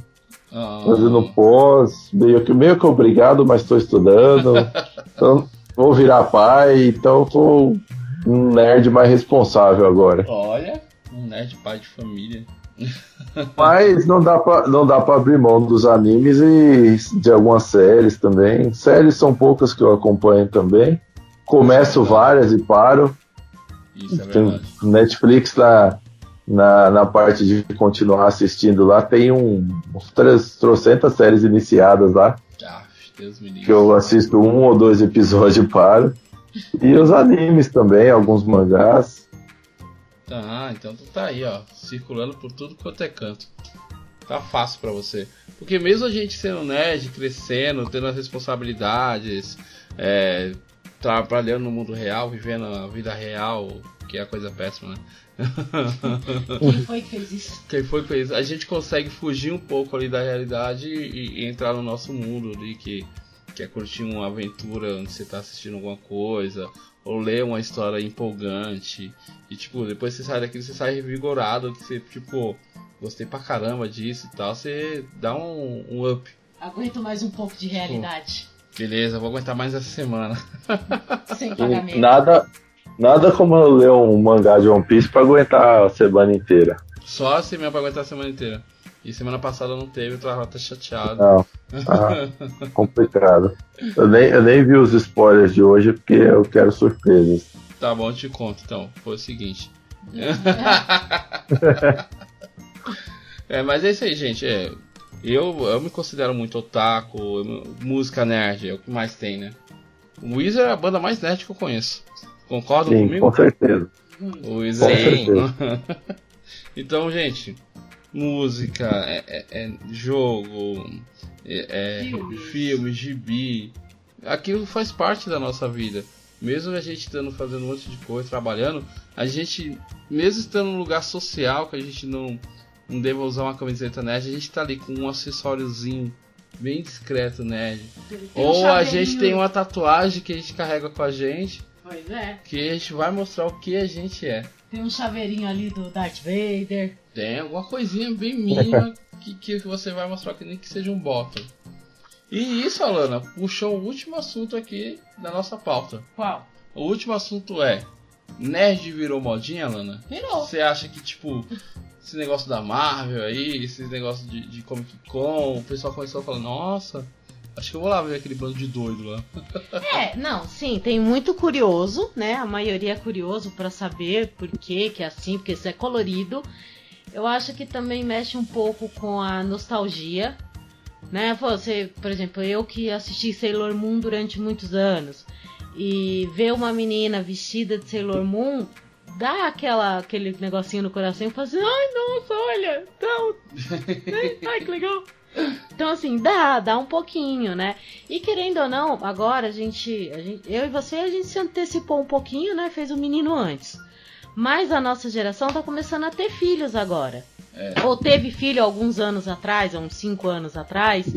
Speaker 2: Ah,
Speaker 5: fazendo pós, meio que, meio que obrigado, mas tô estudando. então, vou virar pai, então eu tô um nerd mais responsável agora.
Speaker 2: Olha, um nerd pai de família.
Speaker 5: Mas não dá pra, não dá pra abrir mão dos animes e de algumas séries também. Séries são poucas que eu acompanho também. Começo várias e paro.
Speaker 2: Isso é verdade.
Speaker 5: Netflix na, na, na parte de continuar assistindo lá, tem um, uns trocentas séries iniciadas lá,
Speaker 2: Deus me livre.
Speaker 5: que eu assisto um ou dois episódios e paro. E os animes também, alguns mangás.
Speaker 2: Tá, então tu tá aí, ó, circulando por tudo quanto é canto. Tá fácil pra você. Porque mesmo a gente sendo nerd, crescendo, tendo as responsabilidades, é, trabalhando no mundo real, vivendo a vida real, que é a coisa péssima, né?
Speaker 3: Quem foi que fez isso?
Speaker 2: Quem foi que fez? A gente consegue fugir um pouco ali da realidade e, e entrar no nosso mundo ali, que, que é curtir uma aventura onde você tá assistindo alguma coisa, ou ler uma história empolgante. E tipo, depois você sai daqui, você sai revigorado, que você, tipo, gostei pra caramba disso e tal, você dá um, um up.
Speaker 3: Aguento mais um pouco de realidade.
Speaker 2: Beleza, vou aguentar mais essa semana.
Speaker 3: Sem pagamento.
Speaker 5: nada, nada como eu ler um mangá de One Piece pra aguentar a semana inteira.
Speaker 2: Só assim mesmo pra aguentar a semana inteira. E semana passada não teve, eu tava até chateado.
Speaker 5: Não. Ah, complicado. Eu nem, eu nem vi os spoilers de hoje porque eu quero surpresas.
Speaker 2: Tá bom, eu te conto então. Foi o seguinte. É, mas é isso aí, gente. É, eu, eu me considero muito otaku, eu- música nerd, é o que mais tem, né? O Weezer é a banda mais nerd que eu conheço. Concordam
Speaker 5: Sim,
Speaker 2: comigo?
Speaker 5: com certeza.
Speaker 2: O
Speaker 5: certeza.
Speaker 2: então, gente, música, é, é- é jogo, é, é
Speaker 3: Filmes.
Speaker 2: filme, gibi, aquilo faz parte da nossa vida. Mesmo a gente estando fazendo um monte de coisa, trabalhando, a gente, mesmo estando num lugar social que a gente não, não deva usar uma camiseta nerd, a gente tá ali com um acessóriozinho bem discreto nerd.
Speaker 3: Tem um
Speaker 2: Ou a gente tem uma tatuagem que a gente carrega com a gente,
Speaker 3: Pois é.
Speaker 2: que a gente vai mostrar o que a gente é.
Speaker 3: Tem um chaveirinho ali do Darth Vader.
Speaker 2: Tem alguma coisinha bem mínima que, que você vai mostrar que nem que seja um bottom. E isso, Alana, puxou o último assunto aqui da nossa pauta.
Speaker 3: Qual?
Speaker 2: O último assunto é: Nerd virou modinha, Alana?
Speaker 3: Virou.
Speaker 2: Você acha que, tipo, esse negócio da Marvel aí, esses negócios de, de Comic Con, o pessoal começou a falar: Nossa, acho que eu vou lá ver aquele bando de doido lá.
Speaker 3: É, não, sim, tem muito curioso, né? A maioria é curioso pra saber por que que é assim, porque isso é colorido. Eu acho que também mexe um pouco com a nostalgia, né? Você, por exemplo, eu que assisti Sailor Moon durante muitos anos e ver uma menina vestida de Sailor Moon dá aquela aquele negocinho no coração e fala assim, ai nossa, olha, então, ai que legal. Então assim, dá, dá um pouquinho, né? E querendo ou não, agora a gente, a gente, eu e você, a gente se antecipou um pouquinho, né? Fez o menino antes. Mas a nossa geração tá começando a ter filhos agora. Ou teve filho alguns anos atrás, uns 5 anos atrás,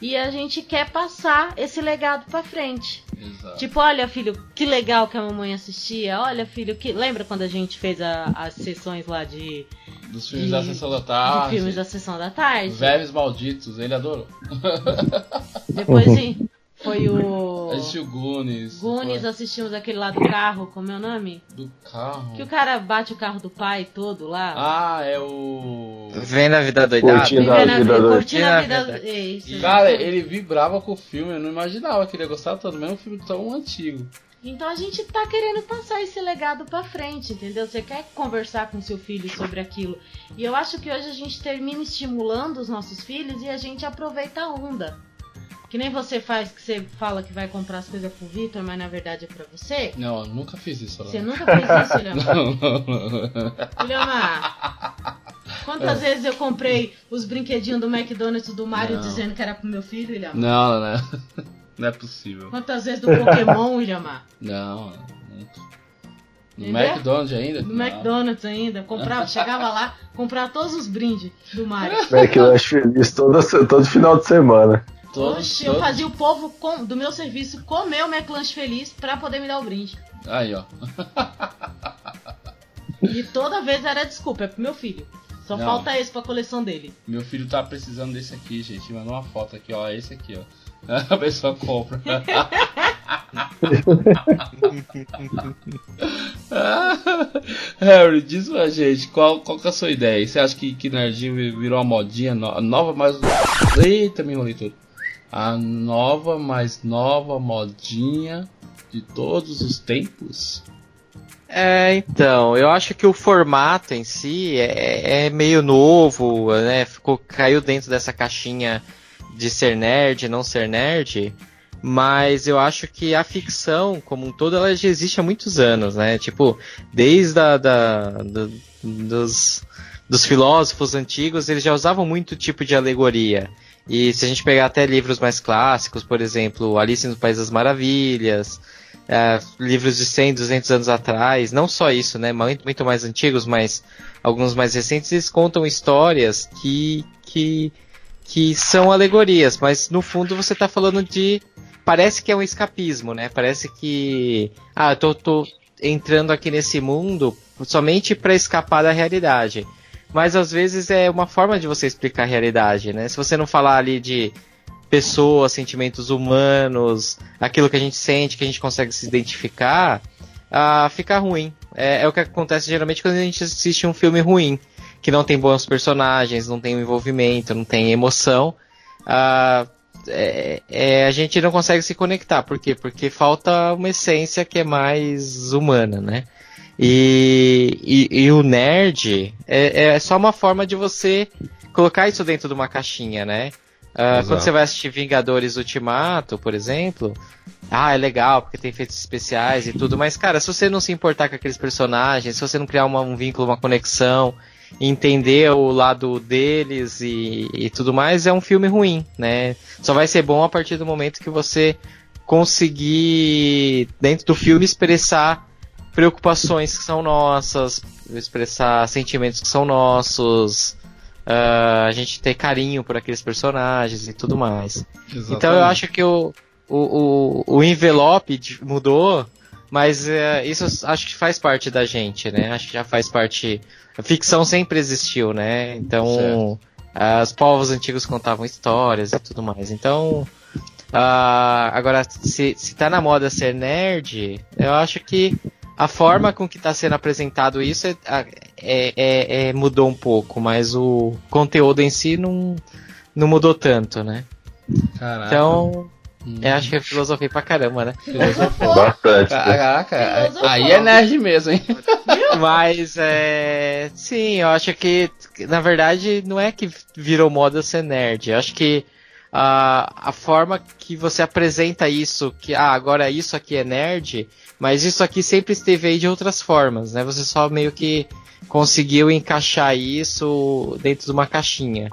Speaker 3: e a gente quer passar esse legado pra frente.
Speaker 2: Exato.
Speaker 3: Tipo, olha, filho, que legal que a mamãe assistia. Olha, filho, que. Lembra quando a gente fez a- as sessões lá de,
Speaker 2: Dos filmes
Speaker 3: de-
Speaker 2: da Sessão da
Speaker 3: de
Speaker 2: Tarde.
Speaker 3: filmes da sessão da tarde?
Speaker 2: Vermes Malditos, ele adorou.
Speaker 3: Depois sim, foi o. assistiu.
Speaker 2: Goonies.
Speaker 3: Goonies,
Speaker 2: foi?
Speaker 3: assistimos aquele lá do carro, como é o nome?
Speaker 2: Do carro.
Speaker 3: Que o cara bate o carro do pai todo lá.
Speaker 2: Ah, é o.
Speaker 4: Vem na vida doidada.
Speaker 5: Curtindo
Speaker 3: Vivendo
Speaker 5: a
Speaker 3: a
Speaker 5: vida
Speaker 3: vida,
Speaker 5: doida.
Speaker 3: curtindo a vida.
Speaker 4: Curtindo a vida.
Speaker 3: Isso.
Speaker 2: Cara, ele vibrava com o filme, eu não imaginava que ele ia gostar tanto, mesmo um filme tão antigo.
Speaker 3: Então a gente tá querendo passar esse legado pra frente, entendeu? Você quer conversar com seu filho sobre aquilo. E eu acho que hoje a gente termina estimulando os nossos filhos e a gente aproveita a onda. Que nem você faz, que você fala que vai comprar as coisas pro Vitor, mas na verdade é pra você.
Speaker 2: Não, eu nunca fiz isso.
Speaker 3: Você nunca fez isso, Ilhamar?
Speaker 2: Não, não, não.
Speaker 3: Ilhamar, quantas vezes eu comprei os brinquedinhos do McDonald's do Mario
Speaker 2: Não.
Speaker 3: dizendo que era pro meu filho, Ilhamar?
Speaker 2: Não, não, não. Não é possível.
Speaker 3: Quantas vezes do Pokémon, Ilhamar?
Speaker 2: Não. No
Speaker 3: Entendeu?
Speaker 2: McDonald's ainda?
Speaker 3: No
Speaker 2: Não.
Speaker 3: McDonald's ainda. Comprava, chegava lá, comprava todos os brindes do Mario.
Speaker 5: McLanche feliz todo, todo final de semana.
Speaker 2: Todo-
Speaker 3: Oxe, eu
Speaker 2: todo-
Speaker 3: fazia o povo com- do meu serviço comer o McLanche feliz pra poder me dar o brinde.
Speaker 2: Aí, ó.
Speaker 3: E toda vez era desculpa, é pro meu filho. Só
Speaker 2: Não.
Speaker 3: falta esse pra coleção dele.
Speaker 2: Meu filho tá precisando desse aqui, gente. Mandou uma foto aqui, ó. Esse aqui, ó. A pessoa compra. Harry, diz pra gente, qual, qual que é a sua ideia? Você acha que, que Nerdinho virou uma modinha no- nova, mais. Eita, me enrolei tudo. A nova, mais nova modinha de todos os tempos?
Speaker 4: É, então, eu acho que o formato em si é, é meio novo, né? Ficou, caiu dentro dessa caixinha de ser nerd, não ser nerd. Mas eu acho que a ficção, como um todo, ela já existe há muitos anos, né? Tipo, desde a, da, do- dos, dos filósofos antigos, eles já usavam muito tipo de alegoria. E se a gente pegar até livros mais clássicos, por exemplo, Alice no País das Maravilhas, é, livros de 100, 200 anos atrás, não só isso, né, muito, muito mais antigos, mas alguns mais recentes, eles contam histórias que, que, que são alegorias, mas no fundo você está falando de, parece que é um escapismo, né, parece que, ah, eu tô, tô entrando aqui nesse mundo somente para escapar da realidade. Mas às vezes é uma forma de você explicar a realidade, né? Se você não falar ali de pessoas, sentimentos humanos, aquilo que a gente sente, que a gente consegue se identificar, ah, fica ruim. É, é o que acontece geralmente quando a gente assiste um filme ruim, que não tem bons personagens, não tem envolvimento, não tem emoção. Ah, é- é, a gente não consegue se conectar. Por quê? Porque falta uma essência que é mais humana, né? E, e, e o nerd é, é só uma forma de você colocar isso dentro de uma caixinha, né?
Speaker 2: Exato.
Speaker 4: quando você vai assistir Vingadores Ultimato, por exemplo, ah, é legal porque tem efeitos especiais e tudo, mas cara, se você não se importar com aqueles personagens, se você não criar uma- um vínculo, uma conexão, entender o lado deles e, e tudo mais, é um filme ruim, né? Só vai ser bom a partir do momento que você conseguir, dentro do filme, expressar preocupações que são nossas, expressar sentimentos que são nossos, ah, a gente ter carinho por aqueles personagens e tudo mais. Então eu acho que o, o, o, o envelope mudou, mas é, isso acho que faz parte da gente, né? Acho que já faz parte. A ficção sempre existiu, né? Então os povos antigos contavam histórias e tudo mais. Então. ah, agora, se, se tá na moda ser nerd, eu acho que a forma com que tá sendo apresentado isso é, é- é- é- mudou um pouco, mas o conteúdo em si não, não mudou tanto, né?
Speaker 2: Caraca.
Speaker 4: Então,
Speaker 2: Hum.
Speaker 4: eu acho que é filosofia pra caramba, né?
Speaker 3: Filosofou.
Speaker 5: Bastante.
Speaker 2: Caraca,
Speaker 3: Filosofou.
Speaker 2: aí é nerd mesmo, hein?
Speaker 4: Mas, é. Sim, eu acho que, na verdade, não é que virou moda ser nerd. Eu acho que a, a forma que você apresenta isso, que ah, agora isso aqui é nerd, mas isso aqui sempre esteve aí de outras formas, né? Você só meio que conseguiu encaixar isso dentro de uma caixinha.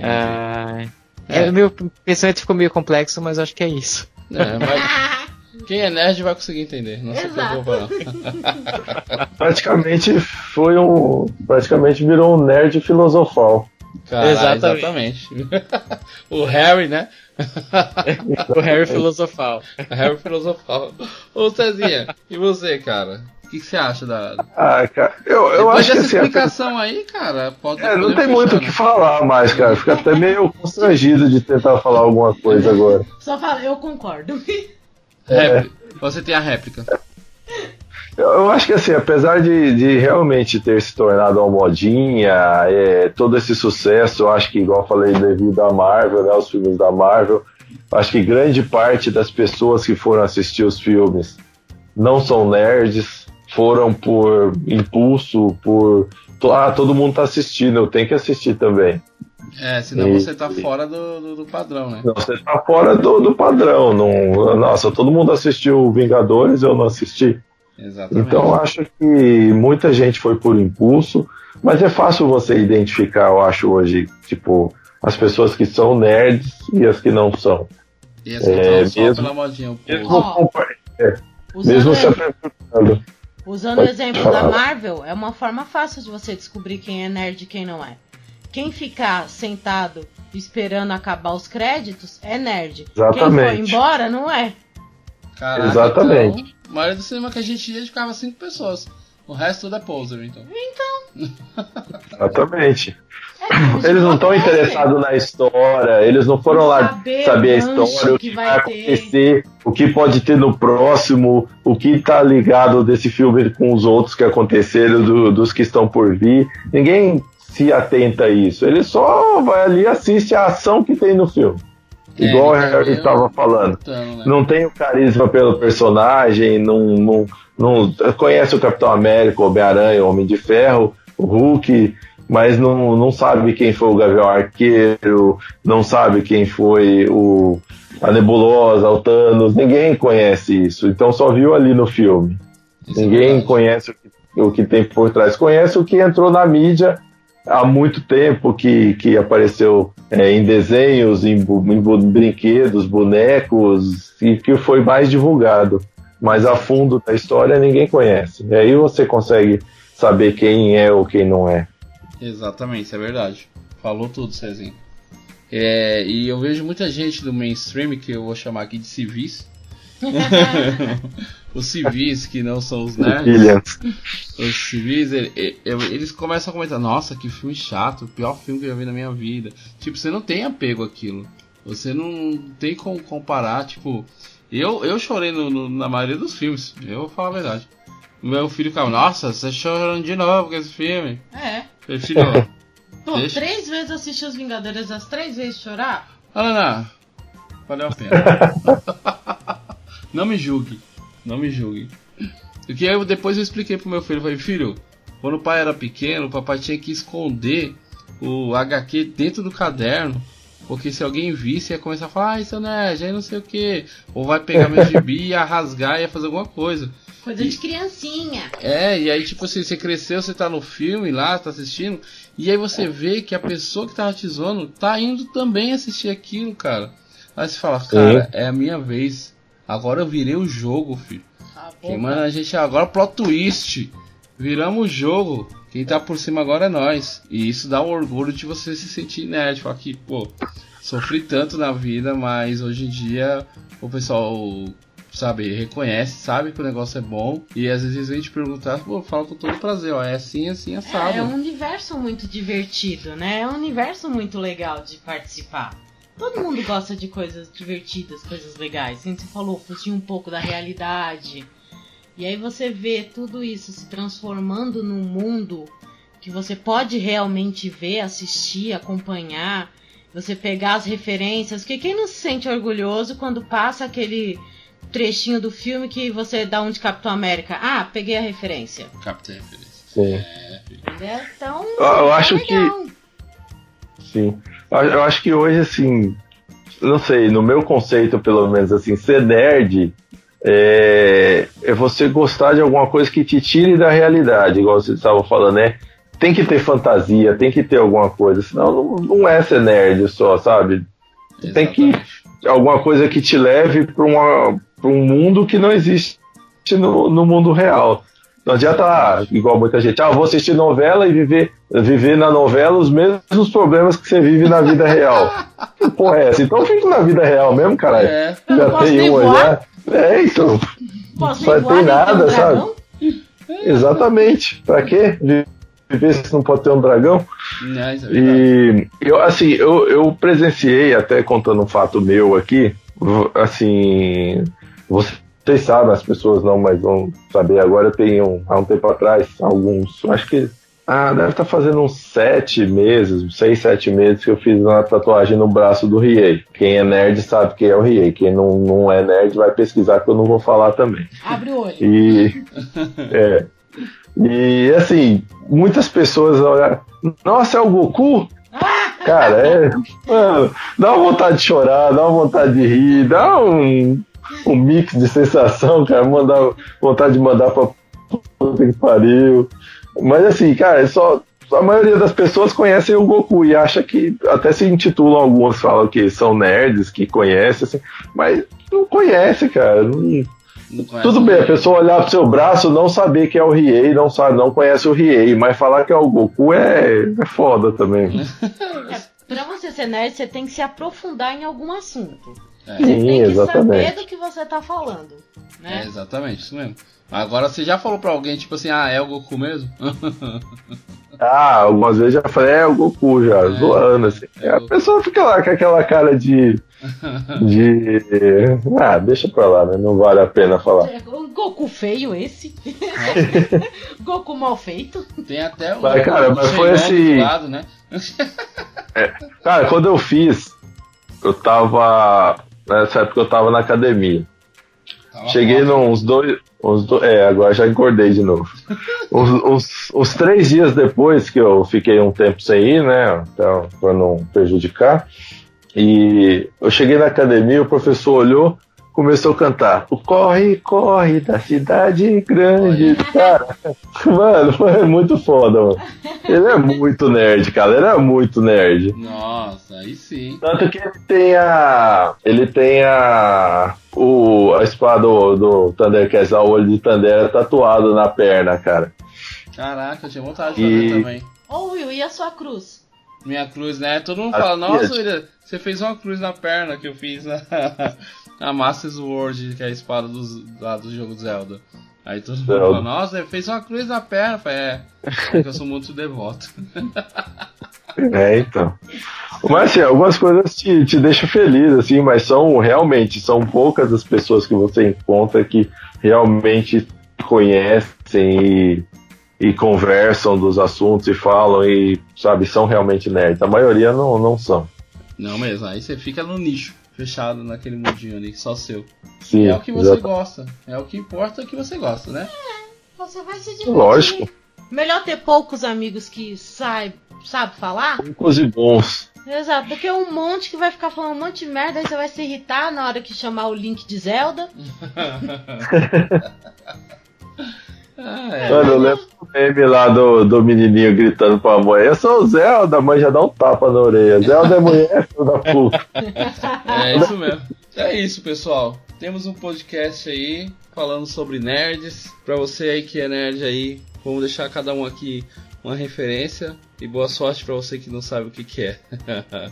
Speaker 4: Ah, é, meu pensamento ficou meio complexo, mas acho que é isso.
Speaker 2: É, mas quem é nerd vai conseguir entender, não se
Speaker 3: Exato.
Speaker 2: preocupa não.
Speaker 5: Praticamente foi um. Praticamente virou um nerd filosofal.
Speaker 2: Cara,
Speaker 4: Exatamente.
Speaker 2: exatamente. o Harry, né?
Speaker 4: o Harry filosofal.
Speaker 2: Harry filosofal. Ô Cezinha, e você, cara? O que, que você acha da.
Speaker 5: Ah, cara, eu, eu
Speaker 2: Depois
Speaker 5: acho que
Speaker 2: dessa
Speaker 5: assim, a
Speaker 2: explicação aí, cara, pode
Speaker 5: É, não tem muito o
Speaker 2: fechar,
Speaker 5: que falar mais, cara. Fica até meio constrangido de tentar falar alguma coisa agora.
Speaker 3: Só fala, eu concordo.
Speaker 2: Répli- Você tem a réplica.
Speaker 5: Eu, acho que assim, apesar de, de realmente ter se tornado uma modinha, é, todo esse sucesso, eu acho que, igual eu falei, devido à Marvel, né, os filmes da Marvel, acho que grande parte das pessoas que foram assistir os filmes não são nerds, foram por impulso, por. Ah, todo mundo tá assistindo, eu tenho que assistir também.
Speaker 2: É, senão
Speaker 5: E-
Speaker 2: você tá fora do, do, do padrão, né?
Speaker 5: Não, você tá fora do, do padrão. Não, nossa, todo mundo assistiu Vingadores, eu não assisti.
Speaker 2: Exatamente.
Speaker 5: Então eu acho que muita gente foi por impulso, mas é fácil você identificar, eu acho, hoje, tipo, as pessoas que são nerds e as que não são.
Speaker 2: e essa
Speaker 5: é,
Speaker 2: é, só
Speaker 5: mesmo-
Speaker 2: pela modinha. O
Speaker 5: Mesmo, compa-
Speaker 3: Usando,
Speaker 5: mesmo se apresentando.
Speaker 3: Usando o
Speaker 5: Pode
Speaker 3: exemplo
Speaker 5: falar.
Speaker 3: da Marvel, é uma forma fácil de você descobrir quem é nerd e quem não é. Quem ficar sentado esperando acabar os créditos é nerd. Quem for
Speaker 5: Exatamente.
Speaker 3: embora não é.
Speaker 2: Caraca,
Speaker 5: Exatamente.
Speaker 2: Então, a maioria do cinema que a gente ia ficava cinco pessoas. O resto tudo é poser, então.
Speaker 5: Exatamente.
Speaker 3: É,
Speaker 5: Eles não estão interessados na história, eles não foram lá
Speaker 3: Saber
Speaker 5: saber a história, o
Speaker 3: que vai
Speaker 5: acontecer, o que pode ter no próximo, o que tá ligado desse filme com os outros que aconteceram, do- dos que estão por vir. Ninguém se atenta a isso. Ele só vai ali e assiste a ação que tem no filme.
Speaker 2: É,
Speaker 5: Igual o Harry estava falando.
Speaker 2: Né?
Speaker 5: Não tem o carisma pelo personagem, não, não, não conhece o Capitão América, o Homem-Aranha, o Homem de Ferro, o Hulk, mas não, não sabe quem foi o Gavião Arqueiro, não sabe quem foi o, a Nebulosa, o Thanos, ninguém conhece isso, então só viu ali no filme.
Speaker 2: Isso é
Speaker 5: Ninguém
Speaker 2: verdade.
Speaker 5: conhece o que, o que tem por trás, conhece o que entrou na mídia há muito tempo, que, que apareceu é, em desenhos, em, em brinquedos, bonecos, e que foi mais divulgado. Mas a fundo da história ninguém conhece. E aí você consegue saber quem é ou quem não é.
Speaker 2: Exatamente, isso é verdade. Falou tudo, Cezinho. É, e eu vejo muita gente do mainstream, que eu vou chamar aqui de civis. os civis que não são os nerds. Os civis, ele- ele- eles começam a comentar, nossa, que filme chato, o pior filme que eu já vi na minha vida. Tipo, você não tem apego àquilo. Você não tem como comparar, tipo. Eu, eu chorei no- no- na maioria dos filmes, eu vou falar a verdade. Meu filho ficava, nossa, você chorando de novo com esse filme.
Speaker 3: É.
Speaker 2: Falei, filho,
Speaker 3: Pô,
Speaker 2: Deixa.
Speaker 3: três vezes assistir os Vingadores, as três vezes chorar?
Speaker 2: Ana, valeu a pena. não me julgue, não me julgue. Porque eu, depois eu expliquei pro meu filho, eu falei, filho, quando o pai era pequeno, o papai tinha que esconder o HQ dentro do caderno, porque se alguém visse ia começar a falar, ah, isso é nerd, aí não sei o que, ou vai pegar meu gibi e ia rasgar e ia fazer alguma coisa.
Speaker 3: Coisa de criancinha.
Speaker 2: É, e aí, tipo assim, você cresceu, você tá no filme lá, tá assistindo, e aí você vê que a pessoa que tava te zoando tá indo também assistir aquilo, cara. Aí você fala, cara, é a minha vez. Agora eu virei o jogo, filho.
Speaker 3: Tá
Speaker 2: Quem manda a gente agora plot twist. Viramos o jogo. Quem tá por cima agora é nós. E isso dá um orgulho de você se sentir nerd. Falar que, pô, sofri tanto na vida, mas hoje em dia o pessoal, sabe, reconhece, sabe que o negócio é bom. E às vezes a gente perguntar, pô, fala com todo prazer, ó, é assim, assim, assado.
Speaker 3: É, é um universo muito divertido, né? É um universo muito legal de participar. Todo mundo gosta de coisas divertidas, coisas legais. Como você falou, fugir um pouco da realidade. E aí você vê tudo isso se transformando num mundo que você pode realmente ver, assistir, acompanhar. Você pegar as referências. Porque quem não se sente orgulhoso quando passa aquele trechinho do filme que você dá um de Capitão América? Ah, peguei a referência.
Speaker 2: Capitã Referência.
Speaker 5: Sim.
Speaker 3: Entendeu? Então,
Speaker 5: Eu- eu
Speaker 3: é
Speaker 5: acho que-. Sim. Eu, acho que hoje, assim, não sei, no meu conceito, pelo menos, assim, ser nerd é, é você gostar de alguma coisa que te tire da realidade, igual vocês estavam falando, né? Tem que ter fantasia, tem que ter alguma coisa, senão não, não é ser nerd só, sabe? Tem que-
Speaker 2: Exatamente.
Speaker 5: Alguma coisa que te leve para um mundo que não existe no, no mundo real. Não adianta, ah, igual muita gente, ah, eu vou assistir novela e viver, viver na novela os mesmos problemas que você vive na vida real. Que porra é essa? Então fica na vida real mesmo, caralho.
Speaker 2: É,
Speaker 3: não
Speaker 5: Já tem
Speaker 3: voar?
Speaker 5: já. É, então.
Speaker 3: Posso nem
Speaker 5: ter nada,
Speaker 3: um
Speaker 5: sabe?
Speaker 3: dragão?
Speaker 5: Exatamente. Pra quê? Viver se não pode ter um dragão?
Speaker 2: isso é verdade.
Speaker 5: E eu, assim, eu, eu presenciei, até contando um fato meu aqui, assim, vocês sabem, as pessoas não, mas vão saber. Agora eu tenho, há um tempo atrás, alguns, acho que ah, deve estar tá fazendo uns sete meses, seis, sete meses que eu fiz uma tatuagem no braço do Riei. Quem é nerd sabe quem é o Riei. Quem não, não é nerd vai pesquisar que eu não vou falar também.
Speaker 3: Abre o olho.
Speaker 5: E, é, e assim, muitas pessoas olham, nossa, é o Goku? Cara, é. Mano, dá uma vontade de chorar, dá uma vontade de rir, dá um, um mix de sensação, cara. Mandar, vontade de mandar pra puta que pariu. Mas assim, cara, é só. A maioria das pessoas conhecem o Goku e acha que até se intitulam algumas falam que são nerds, que conhecem, assim, mas não conhece, cara. Não, não Tudo bem, a pessoa olhar pro seu braço, não saber que é o Riei, não sabe, não conhece o Riei, mas falar que é o Goku é, é foda também.
Speaker 3: É, pra você ser nerd, você tem que se aprofundar em algum assunto.
Speaker 5: É. Sim, tem que exatamente.
Speaker 3: saber do que você tá falando. Né?
Speaker 2: É exatamente, isso mesmo. Agora você já falou pra alguém, tipo assim, ah, é o Goku mesmo?
Speaker 5: ah, algumas vezes já falei, é o Goku já, é, zoando, assim. É a pessoa fica lá com aquela cara de. de. Ah, deixa pra lá, né? Não vale a pena falar. É,
Speaker 3: Goku feio esse? Goku mal feito?
Speaker 2: Tem até o.
Speaker 5: Mas, cara, mas foi assim. Lado, né? é, cara, quando eu fiz, eu tava. Nessa época eu tava na academia. Tava Cheguei nos dois. Uns do... É, agora já engordei de novo. uns, uns, uns, três dias depois que eu fiquei um tempo sem ir, né? Então, pra não prejudicar. E eu cheguei na academia, o professor olhou, começou a cantar. O corre, corre da cidade grande. Cara, mano, foi muito foda, mano. Ele é muito nerd, cara. Ele é muito nerd.
Speaker 2: Nossa, aí sim.
Speaker 5: Tanto que ele tem a. Ele tem a. O, a espada do, do Thundercats, o olho de Thunder, é tatuado na perna, cara.
Speaker 2: Caraca, eu tinha vontade de fazer e... também.
Speaker 3: Ô, oh, Will, e a sua cruz?
Speaker 2: Minha cruz, né? Todo mundo fala, nossa, William, você fez uma cruz na perna que eu fiz na, na Master Sword, que é a espada dos, lá do jogo Zelda. Aí todo mundo fala, nossa, ele fez uma cruz na perna. falei, é, é que eu sou muito devoto.
Speaker 5: É, então. Mas assim, algumas coisas te, te deixam feliz, assim, mas são realmente, são poucas as pessoas que você encontra que realmente conhecem e, e conversam dos assuntos e falam e, sabe, são realmente nerds. A maioria não, não são.
Speaker 2: Não mesmo, aí você fica no nicho, fechado naquele mundinho ali, só seu.
Speaker 5: Sim,
Speaker 2: é o que você exatamente. gosta. É o que importa é que você gosta, né?
Speaker 3: É, você vai se divertir.
Speaker 5: Lógico.
Speaker 3: Melhor ter poucos amigos que sabe, sabe falar.
Speaker 5: Poucos e bons.
Speaker 3: Exato, do que um monte que vai ficar falando um monte de merda, aí você vai se irritar na hora que chamar o link de Zelda.
Speaker 5: Ah, é. Mano, eu lembro do meme lá do, do menininho gritando pra mãe: Eu sou o Zelda, a mãe já dá um tapa na orelha. Zelda é mulher, filho da puta.
Speaker 2: É isso mesmo. É isso, pessoal. Temos um podcast aí falando sobre nerds. Pra você aí que é nerd aí, vamos deixar cada um aqui uma referência. E boa sorte pra você que não sabe o que, que é.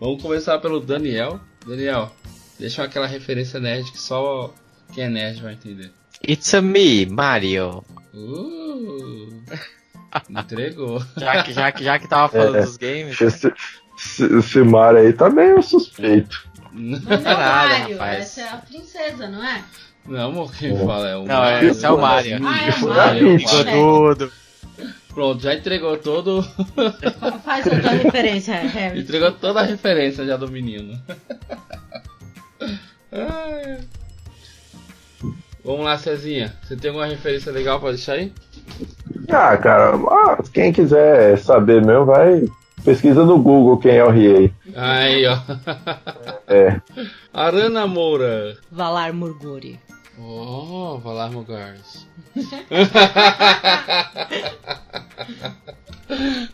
Speaker 2: vamos começar pelo Daniel. Daniel, deixa aquela referência nerd que só quem é nerd vai entender.
Speaker 4: It's a me, Mario.
Speaker 2: Uh, entregou.
Speaker 4: já, que, já, que, já que tava falando é, dos games.
Speaker 5: Esse, né? esse Mario aí tá meio suspeito.
Speaker 3: Não, não, é nada, Mario, rapaz. Essa é a princesa, não é?
Speaker 2: Não, amor, quem é. fala é o
Speaker 4: não, Mario. Esse é o Mario.
Speaker 3: Ah, é o Mario.
Speaker 4: Entregou tudo.
Speaker 2: Pronto, já entregou todo.
Speaker 3: Faz outra referência, Harry.
Speaker 2: Entregou toda a referência já do menino. Vamos lá, Cezinha. Você tem alguma referência legal pra deixar aí?
Speaker 5: Ah, cara, ah, quem quiser saber mesmo, vai. Pesquisa no Google quem é o Riei.
Speaker 2: Aí, ó.
Speaker 5: É.
Speaker 2: Arana Moura.
Speaker 3: Valar Morguri.
Speaker 2: Oh, Valar Morgars.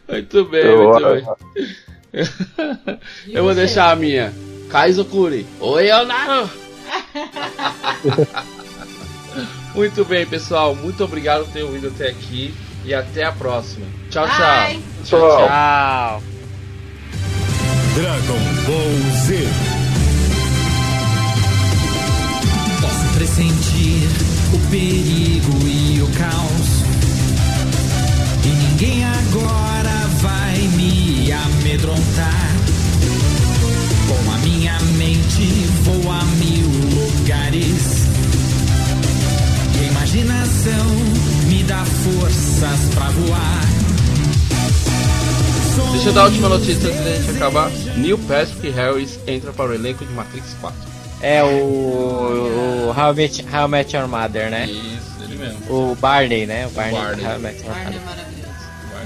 Speaker 2: muito bem, Eu, muito bem. Eu vou deixar a minha. Kaizo Kuri. Oi, Leonardo. Muito bem, pessoal. Muito obrigado por ter ouvido até aqui. E até a próxima. Tchau, tchau.
Speaker 5: Tchau,
Speaker 4: tchau.
Speaker 1: Dragon Ball Z.
Speaker 6: Posso pressentir o perigo e o caos. E ninguém agora vai me amedrontar. Com a minha mente vou a mil
Speaker 2: Deixa eu dar a última notícia antes da gente acabar. Neil Patrick Harris entra para o elenco de Matrix 4.
Speaker 4: É o, o How, I Met, How I Met Your Mother, né?
Speaker 2: Isso, ele mesmo.
Speaker 4: O Barney, né? O Barney,
Speaker 2: Barney.
Speaker 4: do How I Met Your
Speaker 3: Barney
Speaker 4: Mother.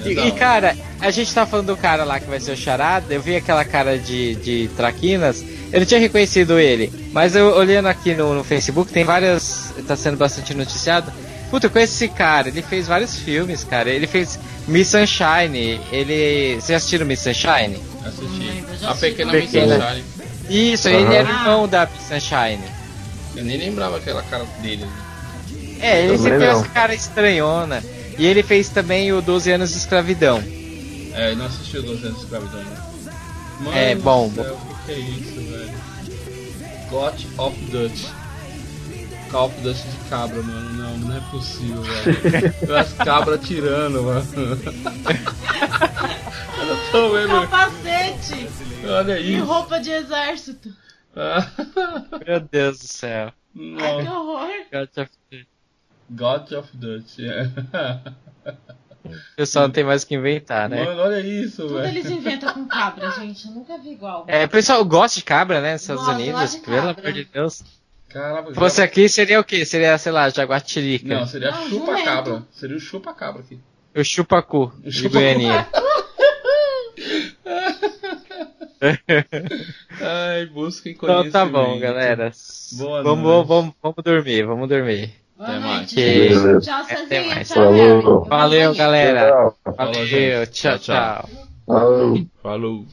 Speaker 3: é
Speaker 4: E,
Speaker 2: da
Speaker 4: e, cara, a gente tá falando do cara lá que vai ser o Charada, eu vi aquela cara de, de traquinas, eu não tinha reconhecido ele, mas eu olhando aqui no, no Facebook, tem várias. tá sendo bastante noticiado. Puta, eu conheço esse cara, ele fez vários filmes, cara. Ele fez Miss Sunshine, ele. Vocês assistiram Miss Sunshine?
Speaker 2: Assisti.
Speaker 3: já
Speaker 2: A
Speaker 3: assisti.
Speaker 2: pequena Miss
Speaker 4: Pequena.
Speaker 2: Sunshine.
Speaker 4: Isso,
Speaker 5: Aham.
Speaker 4: ele era irmão da Miss Sunshine.
Speaker 2: Eu nem lembrava aquela cara dele.
Speaker 4: É, ele sempre fez
Speaker 5: não.
Speaker 4: essa cara estranhona. E ele fez também o 12 anos de escravidão.
Speaker 2: É, ele não assistiu 12 anos de escravidão ainda. Mano
Speaker 4: É, bom,
Speaker 2: céu, O que, que é isso, velho? God of Dutch. Of Dutch de cabra, mano. Não, não é possível, velho. As cabras tirando, mano. Eu tô vendo.
Speaker 3: Capacete
Speaker 2: Olha
Speaker 3: e
Speaker 2: isso.
Speaker 3: roupa de exército.
Speaker 4: Meu Deus do céu.
Speaker 3: Ai, que horror.
Speaker 2: God of Dutch. é.
Speaker 4: O pessoal não tem mais o que inventar, né?
Speaker 2: Mano, olha isso,
Speaker 3: Tudo
Speaker 2: velho.
Speaker 3: eles inventam com cabra, gente. Eu nunca vi igual.
Speaker 4: É, o pessoal gosta de cabra, né? Nos Estados Unidos. Pelo amor de Deus.
Speaker 2: Caramba,
Speaker 4: Se fosse aqui, seria o quê? Seria, sei lá, jaguatirica.
Speaker 2: Não, seria
Speaker 3: Ah,
Speaker 2: chupa-cabra. Seria o chupa-cabra aqui.
Speaker 4: O chupacu de
Speaker 2: chupacu.
Speaker 4: Goiânia.
Speaker 2: Ai, busquem
Speaker 4: Então
Speaker 2: conhecimento.
Speaker 4: tá bom, galera.
Speaker 2: Boa
Speaker 4: vamos,
Speaker 2: noite.
Speaker 4: vamos, vamos dormir, vamos dormir.
Speaker 3: Boa
Speaker 2: Até mais.
Speaker 5: Beleza.
Speaker 3: Tchau,
Speaker 4: Até mais.
Speaker 3: Tchau,
Speaker 5: Falou.
Speaker 4: Valeu, galera.
Speaker 5: Tchau.
Speaker 4: Valeu, tchau,
Speaker 2: Tchau, tchau.
Speaker 4: tchau.
Speaker 5: Falou.
Speaker 2: Falou.